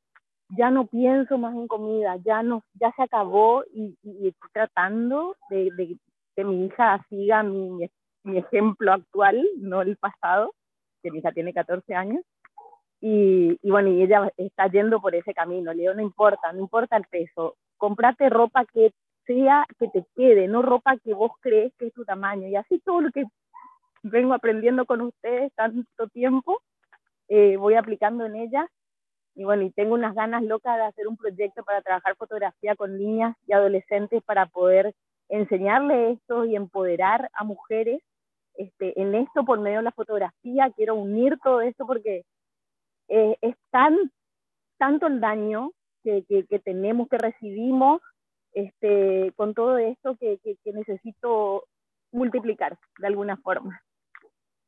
Speaker 14: ya no pienso más en comida, ya no, ya se acabó y, estoy tratando de, de, que mi hija siga mi, mi ejemplo actual, no el pasado, que mi hija tiene 14 años, y, y, bueno, y ella está yendo por ese camino. Le no importa, no importa el peso. Comprate ropa que sea, que te quede, no ropa que vos crees que es tu tamaño. Y así todo lo que vengo aprendiendo con ustedes tanto tiempo, eh, voy aplicando en ella. Y bueno, y tengo unas ganas locas de hacer un proyecto para trabajar fotografía con niñas y adolescentes para poder enseñarle esto y empoderar a mujeres este, en esto por medio de la fotografía. Quiero unir todo esto porque eh, es tan, tanto el daño que, que, tenemos, que recibimos este, con todo esto que, que, necesito multiplicar de alguna forma.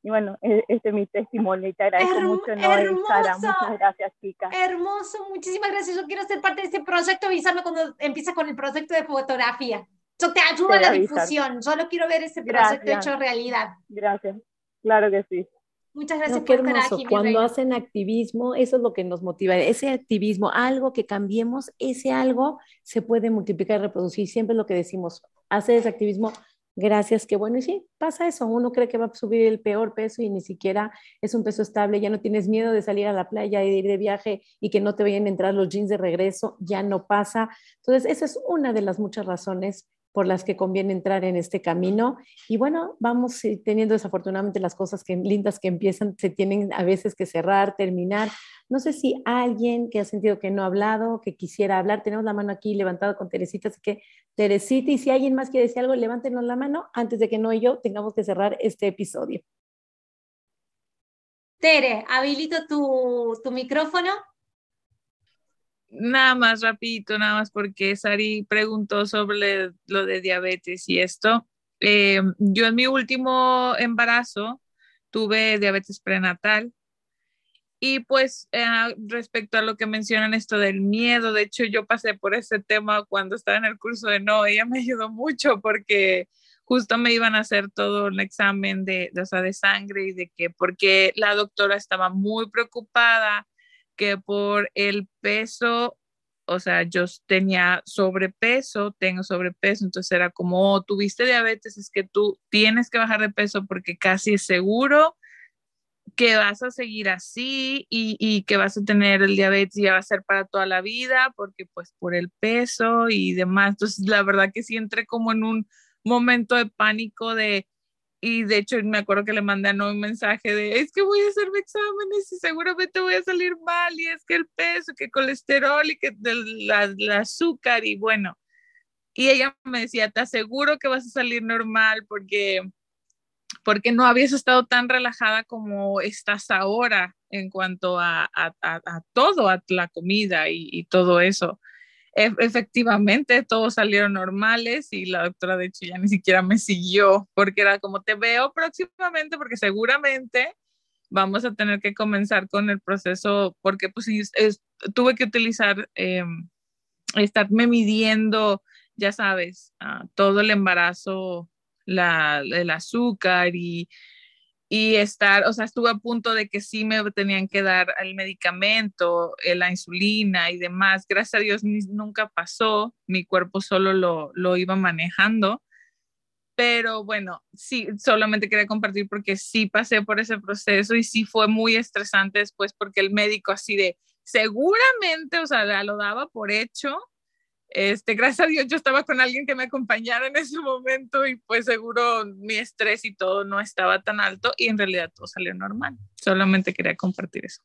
Speaker 14: Y bueno, e, este es mi testimonio y te agradezco mucho, Noé Sara. Muchas gracias, chicas.
Speaker 1: Hermoso, muchísimas gracias. Yo quiero ser parte de este proyecto. Avísame cuando empieza con el proyecto de fotografía. Yo te ayudo a la difusión. Solo quiero ver ese proyecto hecho realidad.
Speaker 14: Gracias. Claro que sí.
Speaker 1: Muchas gracias
Speaker 2: por estar aquí. Cuando hacen activismo, eso es lo que nos motiva. Ese activismo, algo que cambiemos, ese algo se puede multiplicar y reproducir. Siempre es lo que decimos, hacer ese activismo, gracias, qué bueno. Y sí, pasa eso. Uno cree que va a subir el peor peso y ni siquiera es un peso estable. Ya no tienes miedo de salir a la playa y de ir de viaje y que no te vayan a entrar los jeans de regreso. Ya no pasa. Entonces, esa es una de las muchas razones por las que conviene entrar en este camino. Y bueno, vamos teniendo desafortunadamente las cosas que, lindas que empiezan, se tienen a veces que cerrar, terminar. No sé si alguien que ha sentido que no ha hablado, que quisiera hablar, tenemos la mano aquí levantada con Teresita, así que Teresita, y si alguien más quiere decir algo, levántenos la mano antes de que no y yo tengamos que cerrar este episodio.
Speaker 1: Tere, habilito tu, tu micrófono.
Speaker 7: Nada más rapidito, nada más porque Sari preguntó sobre lo de diabetes y esto. Eh, yo en mi último embarazo tuve diabetes prenatal y pues eh, respecto a lo que mencionan esto del miedo, de hecho yo pasé por ese tema cuando estaba en el curso de no, ella me ayudó mucho porque justo me iban a hacer todo el examen de, de, de sangre y de que porque la doctora estaba muy preocupada que por el peso, o sea, yo tenía sobrepeso, tengo sobrepeso, entonces era como, oh, tuviste diabetes, es que tú tienes que bajar de peso porque casi es seguro que vas a seguir así y, y, que vas a tener el diabetes y ya va a ser para toda la vida, porque pues por el peso y demás. Entonces, la verdad que sí entré como en un momento de pánico de, y de hecho me acuerdo que le no un mensaje de, es que voy a hacerme exámenes y seguramente voy a salir mal y es que el peso, que colesterol y que el azúcar y bueno. Y ella me decía, te aseguro que vas a salir normal porque, porque no habías estado tan relajada como estás ahora en cuanto a, a, todo, a la comida y todo eso efectivamente todos salieron normales y la doctora de hecho ya ni siquiera me siguió porque era como te veo próximamente porque seguramente vamos a tener que comenzar con el proceso porque pues tuve que utilizar, eh, estarme midiendo, ya sabes, ah, todo el embarazo, la, el azúcar y y estar, o sea, estuve a punto de que sí me tenían que dar el medicamento, eh, la insulina y demás. Gracias a Dios nunca pasó, mi cuerpo solo lo, lo iba manejando. Pero bueno, sí, solamente quería compartir porque sí pasé por ese proceso y sí fue muy estresante después porque el médico así de, seguramente, o sea, lo daba por hecho este, gracias a Dios yo estaba con alguien que me acompañara en ese momento y pues seguro mi estrés y todo no estaba tan alto y en realidad todo salió normal. Solamente quería compartir eso.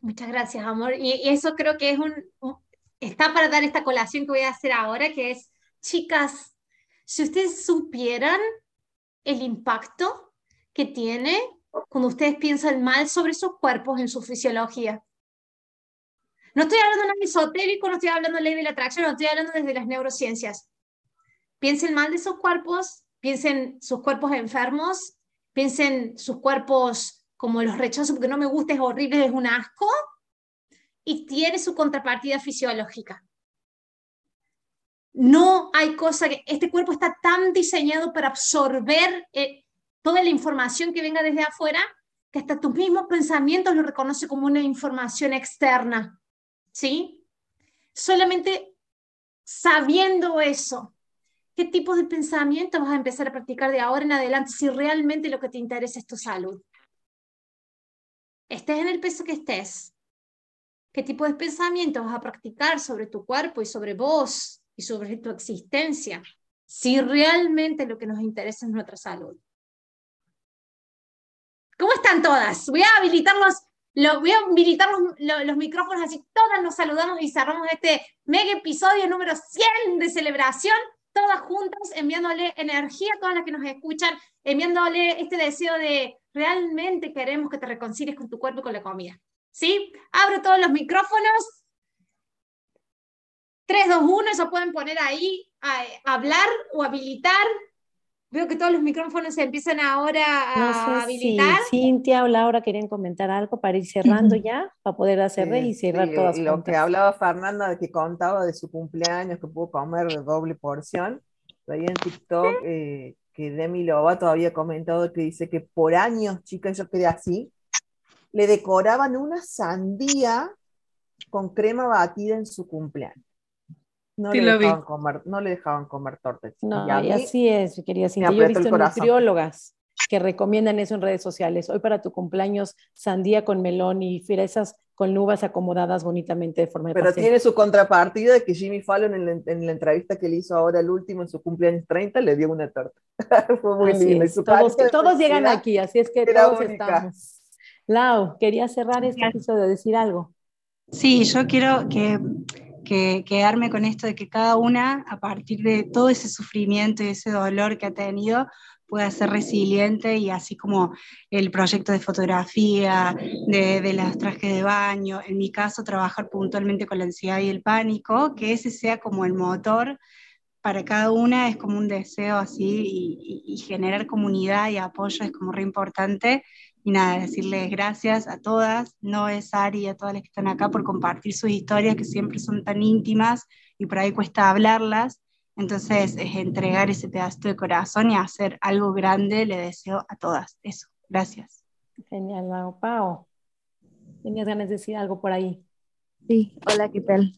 Speaker 1: Muchas gracias, amor. Y, eso creo que es un, está para dar esta colación que voy a hacer ahora, que es, chicas, si ustedes supieran el impacto que tiene cuando ustedes piensan mal sobre sus cuerpos en su fisiología. No estoy hablando de un esotérico, no estoy hablando de ley de la atracción, no estoy hablando desde las neurociencias. Piensen mal de esos cuerpos piensen sus cuerpos enfermos, piensen sus cuerpos como los rechazos porque no me gusta, es horrible, es un asco, y tiene su contrapartida fisiológica. No hay cosa que este cuerpo está tan diseñado para absorber eh, toda la información que venga desde afuera que hasta tus mismos pensamientos lo reconoce como una información externa. ¿Sí? Solamente sabiendo eso, ¿qué tipo de pensamiento vas a empezar a practicar de ahora en adelante si realmente lo que te interesa es tu salud? Estés en el peso que estés, ¿qué tipo de pensamiento vas a practicar sobre tu cuerpo y sobre vos y sobre tu existencia? Si realmente lo que nos interesa es nuestra salud. ¿Cómo están todas? Voy a habilitar los, voy a habilitar los, micrófonos así, todas nos saludamos y cerramos este mega episodio número 100 de celebración, todas juntas, enviándole energía a todas las que nos escuchan, enviándole este deseo de realmente queremos que te reconcilies con tu cuerpo y con la comida. ¿Sí? Abro todos los micrófonos. 3, 2, 1, eso pueden poner ahí, a hablar o habilitar. Veo que todos los micrófonos se empiezan ahora a habilitar.
Speaker 2: Si Cintia o Laura querían comentar algo para ir cerrando ya, para poder hacer y cerrar todas.
Speaker 11: Lo que hablaba Fernanda, de que contaba de su cumpleaños, que pudo comer de doble porción. Ahí en TikTok eh, que Demi Lovato había comentado que dice que por años, chicas, yo quedé así, le decoraban una sandía con crema batida en su cumpleaños no, le dejaban comer, no le dejaban comer tortas.
Speaker 2: No, y, así es, quería decir. Yo he visto nutriólogas que recomiendan eso en redes sociales. Hoy para tu cumpleaños, sandía con melón y fresas con uvas acomodadas bonitamente de forma de
Speaker 11: Pero tiene su contrapartida de que Jimmy Fallon en la, entrevista que le hizo ahora el último en su cumpleaños 30 le dio una torta. Fue muy lindo.
Speaker 2: todos, todos llegan aquí, así es que todos estamos. Lau, quería cerrar este episodio, decir algo.
Speaker 3: Sí, yo quiero que que quedarme con esto de que cada una, a partir de todo ese sufrimiento y ese dolor que ha tenido, pueda ser resiliente y así como el proyecto de fotografía, de, de los trajes de baño, en mi caso trabajar puntualmente con la ansiedad y el pánico, que ese sea como el motor para cada una, es como un deseo así y, y generar comunidad y apoyo es como re importante y nada, decirles gracias a todas, no es Ari, a todas las que están acá por compartir sus historias que siempre son tan íntimas y por ahí cuesta hablarlas. Entonces, es entregar ese pedazo de corazón y hacer algo grande, le deseo a todas. Eso, gracias.
Speaker 2: Genial, Pau. ¿Tenías ganas de decir algo por ahí?
Speaker 6: Sí, hola, ¿qué tal?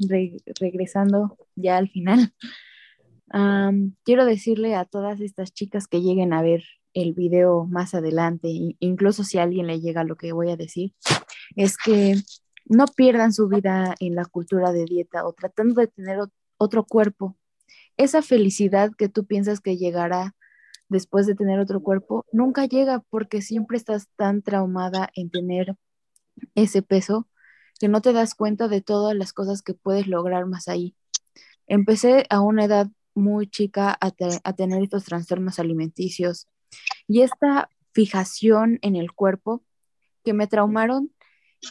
Speaker 6: regresando ya al final. quiero decirle a todas estas chicas que lleguen a ver el video más adelante, incluso si alguien le llega lo que voy a decir, es que no pierdan su vida en la cultura de dieta o tratando de tener otro cuerpo. Esa felicidad que tú piensas que llegará después de tener otro cuerpo, nunca llega porque siempre estás tan traumada en tener ese peso que no te das cuenta de todas las cosas que puedes lograr más ahí. Empecé a una edad muy chica a tener estos trastornos alimenticios, y esta fijación en el cuerpo que me traumaron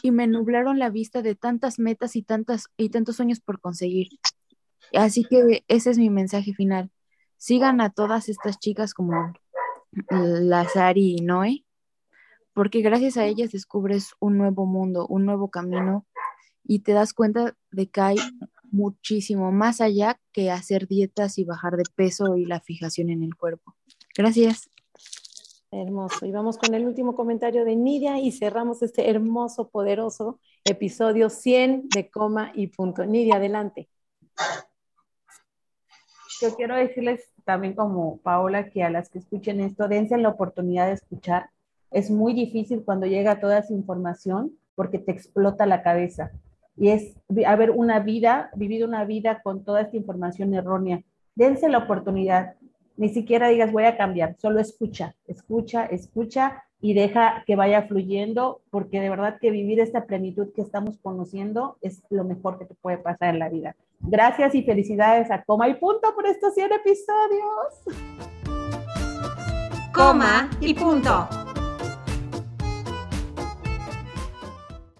Speaker 6: y me nublaron la vista de tantas metas y, tantas, y tantos sueños por conseguir. Así que ese es mi mensaje final. Sigan a todas estas chicas como Lazari y Noé, porque gracias a ellas descubres un nuevo mundo, un nuevo camino y te das cuenta de que hay muchísimo más allá que hacer dietas y bajar de peso y la fijación en el cuerpo. Gracias.
Speaker 2: Hermoso. Y vamos con el último comentario de Nidia y cerramos este hermoso, poderoso episodio 100 de coma y punto. Nidia, adelante.
Speaker 9: Yo quiero decirles también como Paola que a las que escuchen esto, dense la oportunidad de escuchar. Es muy difícil cuando llega toda esa información porque te explota la cabeza. Y es haber una vida, vivido una vida con toda esta información errónea. Dense la oportunidad ni siquiera digas voy a cambiar, solo escucha, escucha, escucha y deja que vaya fluyendo, porque de verdad que vivir esta plenitud que estamos conociendo es lo mejor que te puede pasar en la vida. Gracias y felicidades a Coma y Punto por estos 100 episodios.
Speaker 1: Coma y Punto.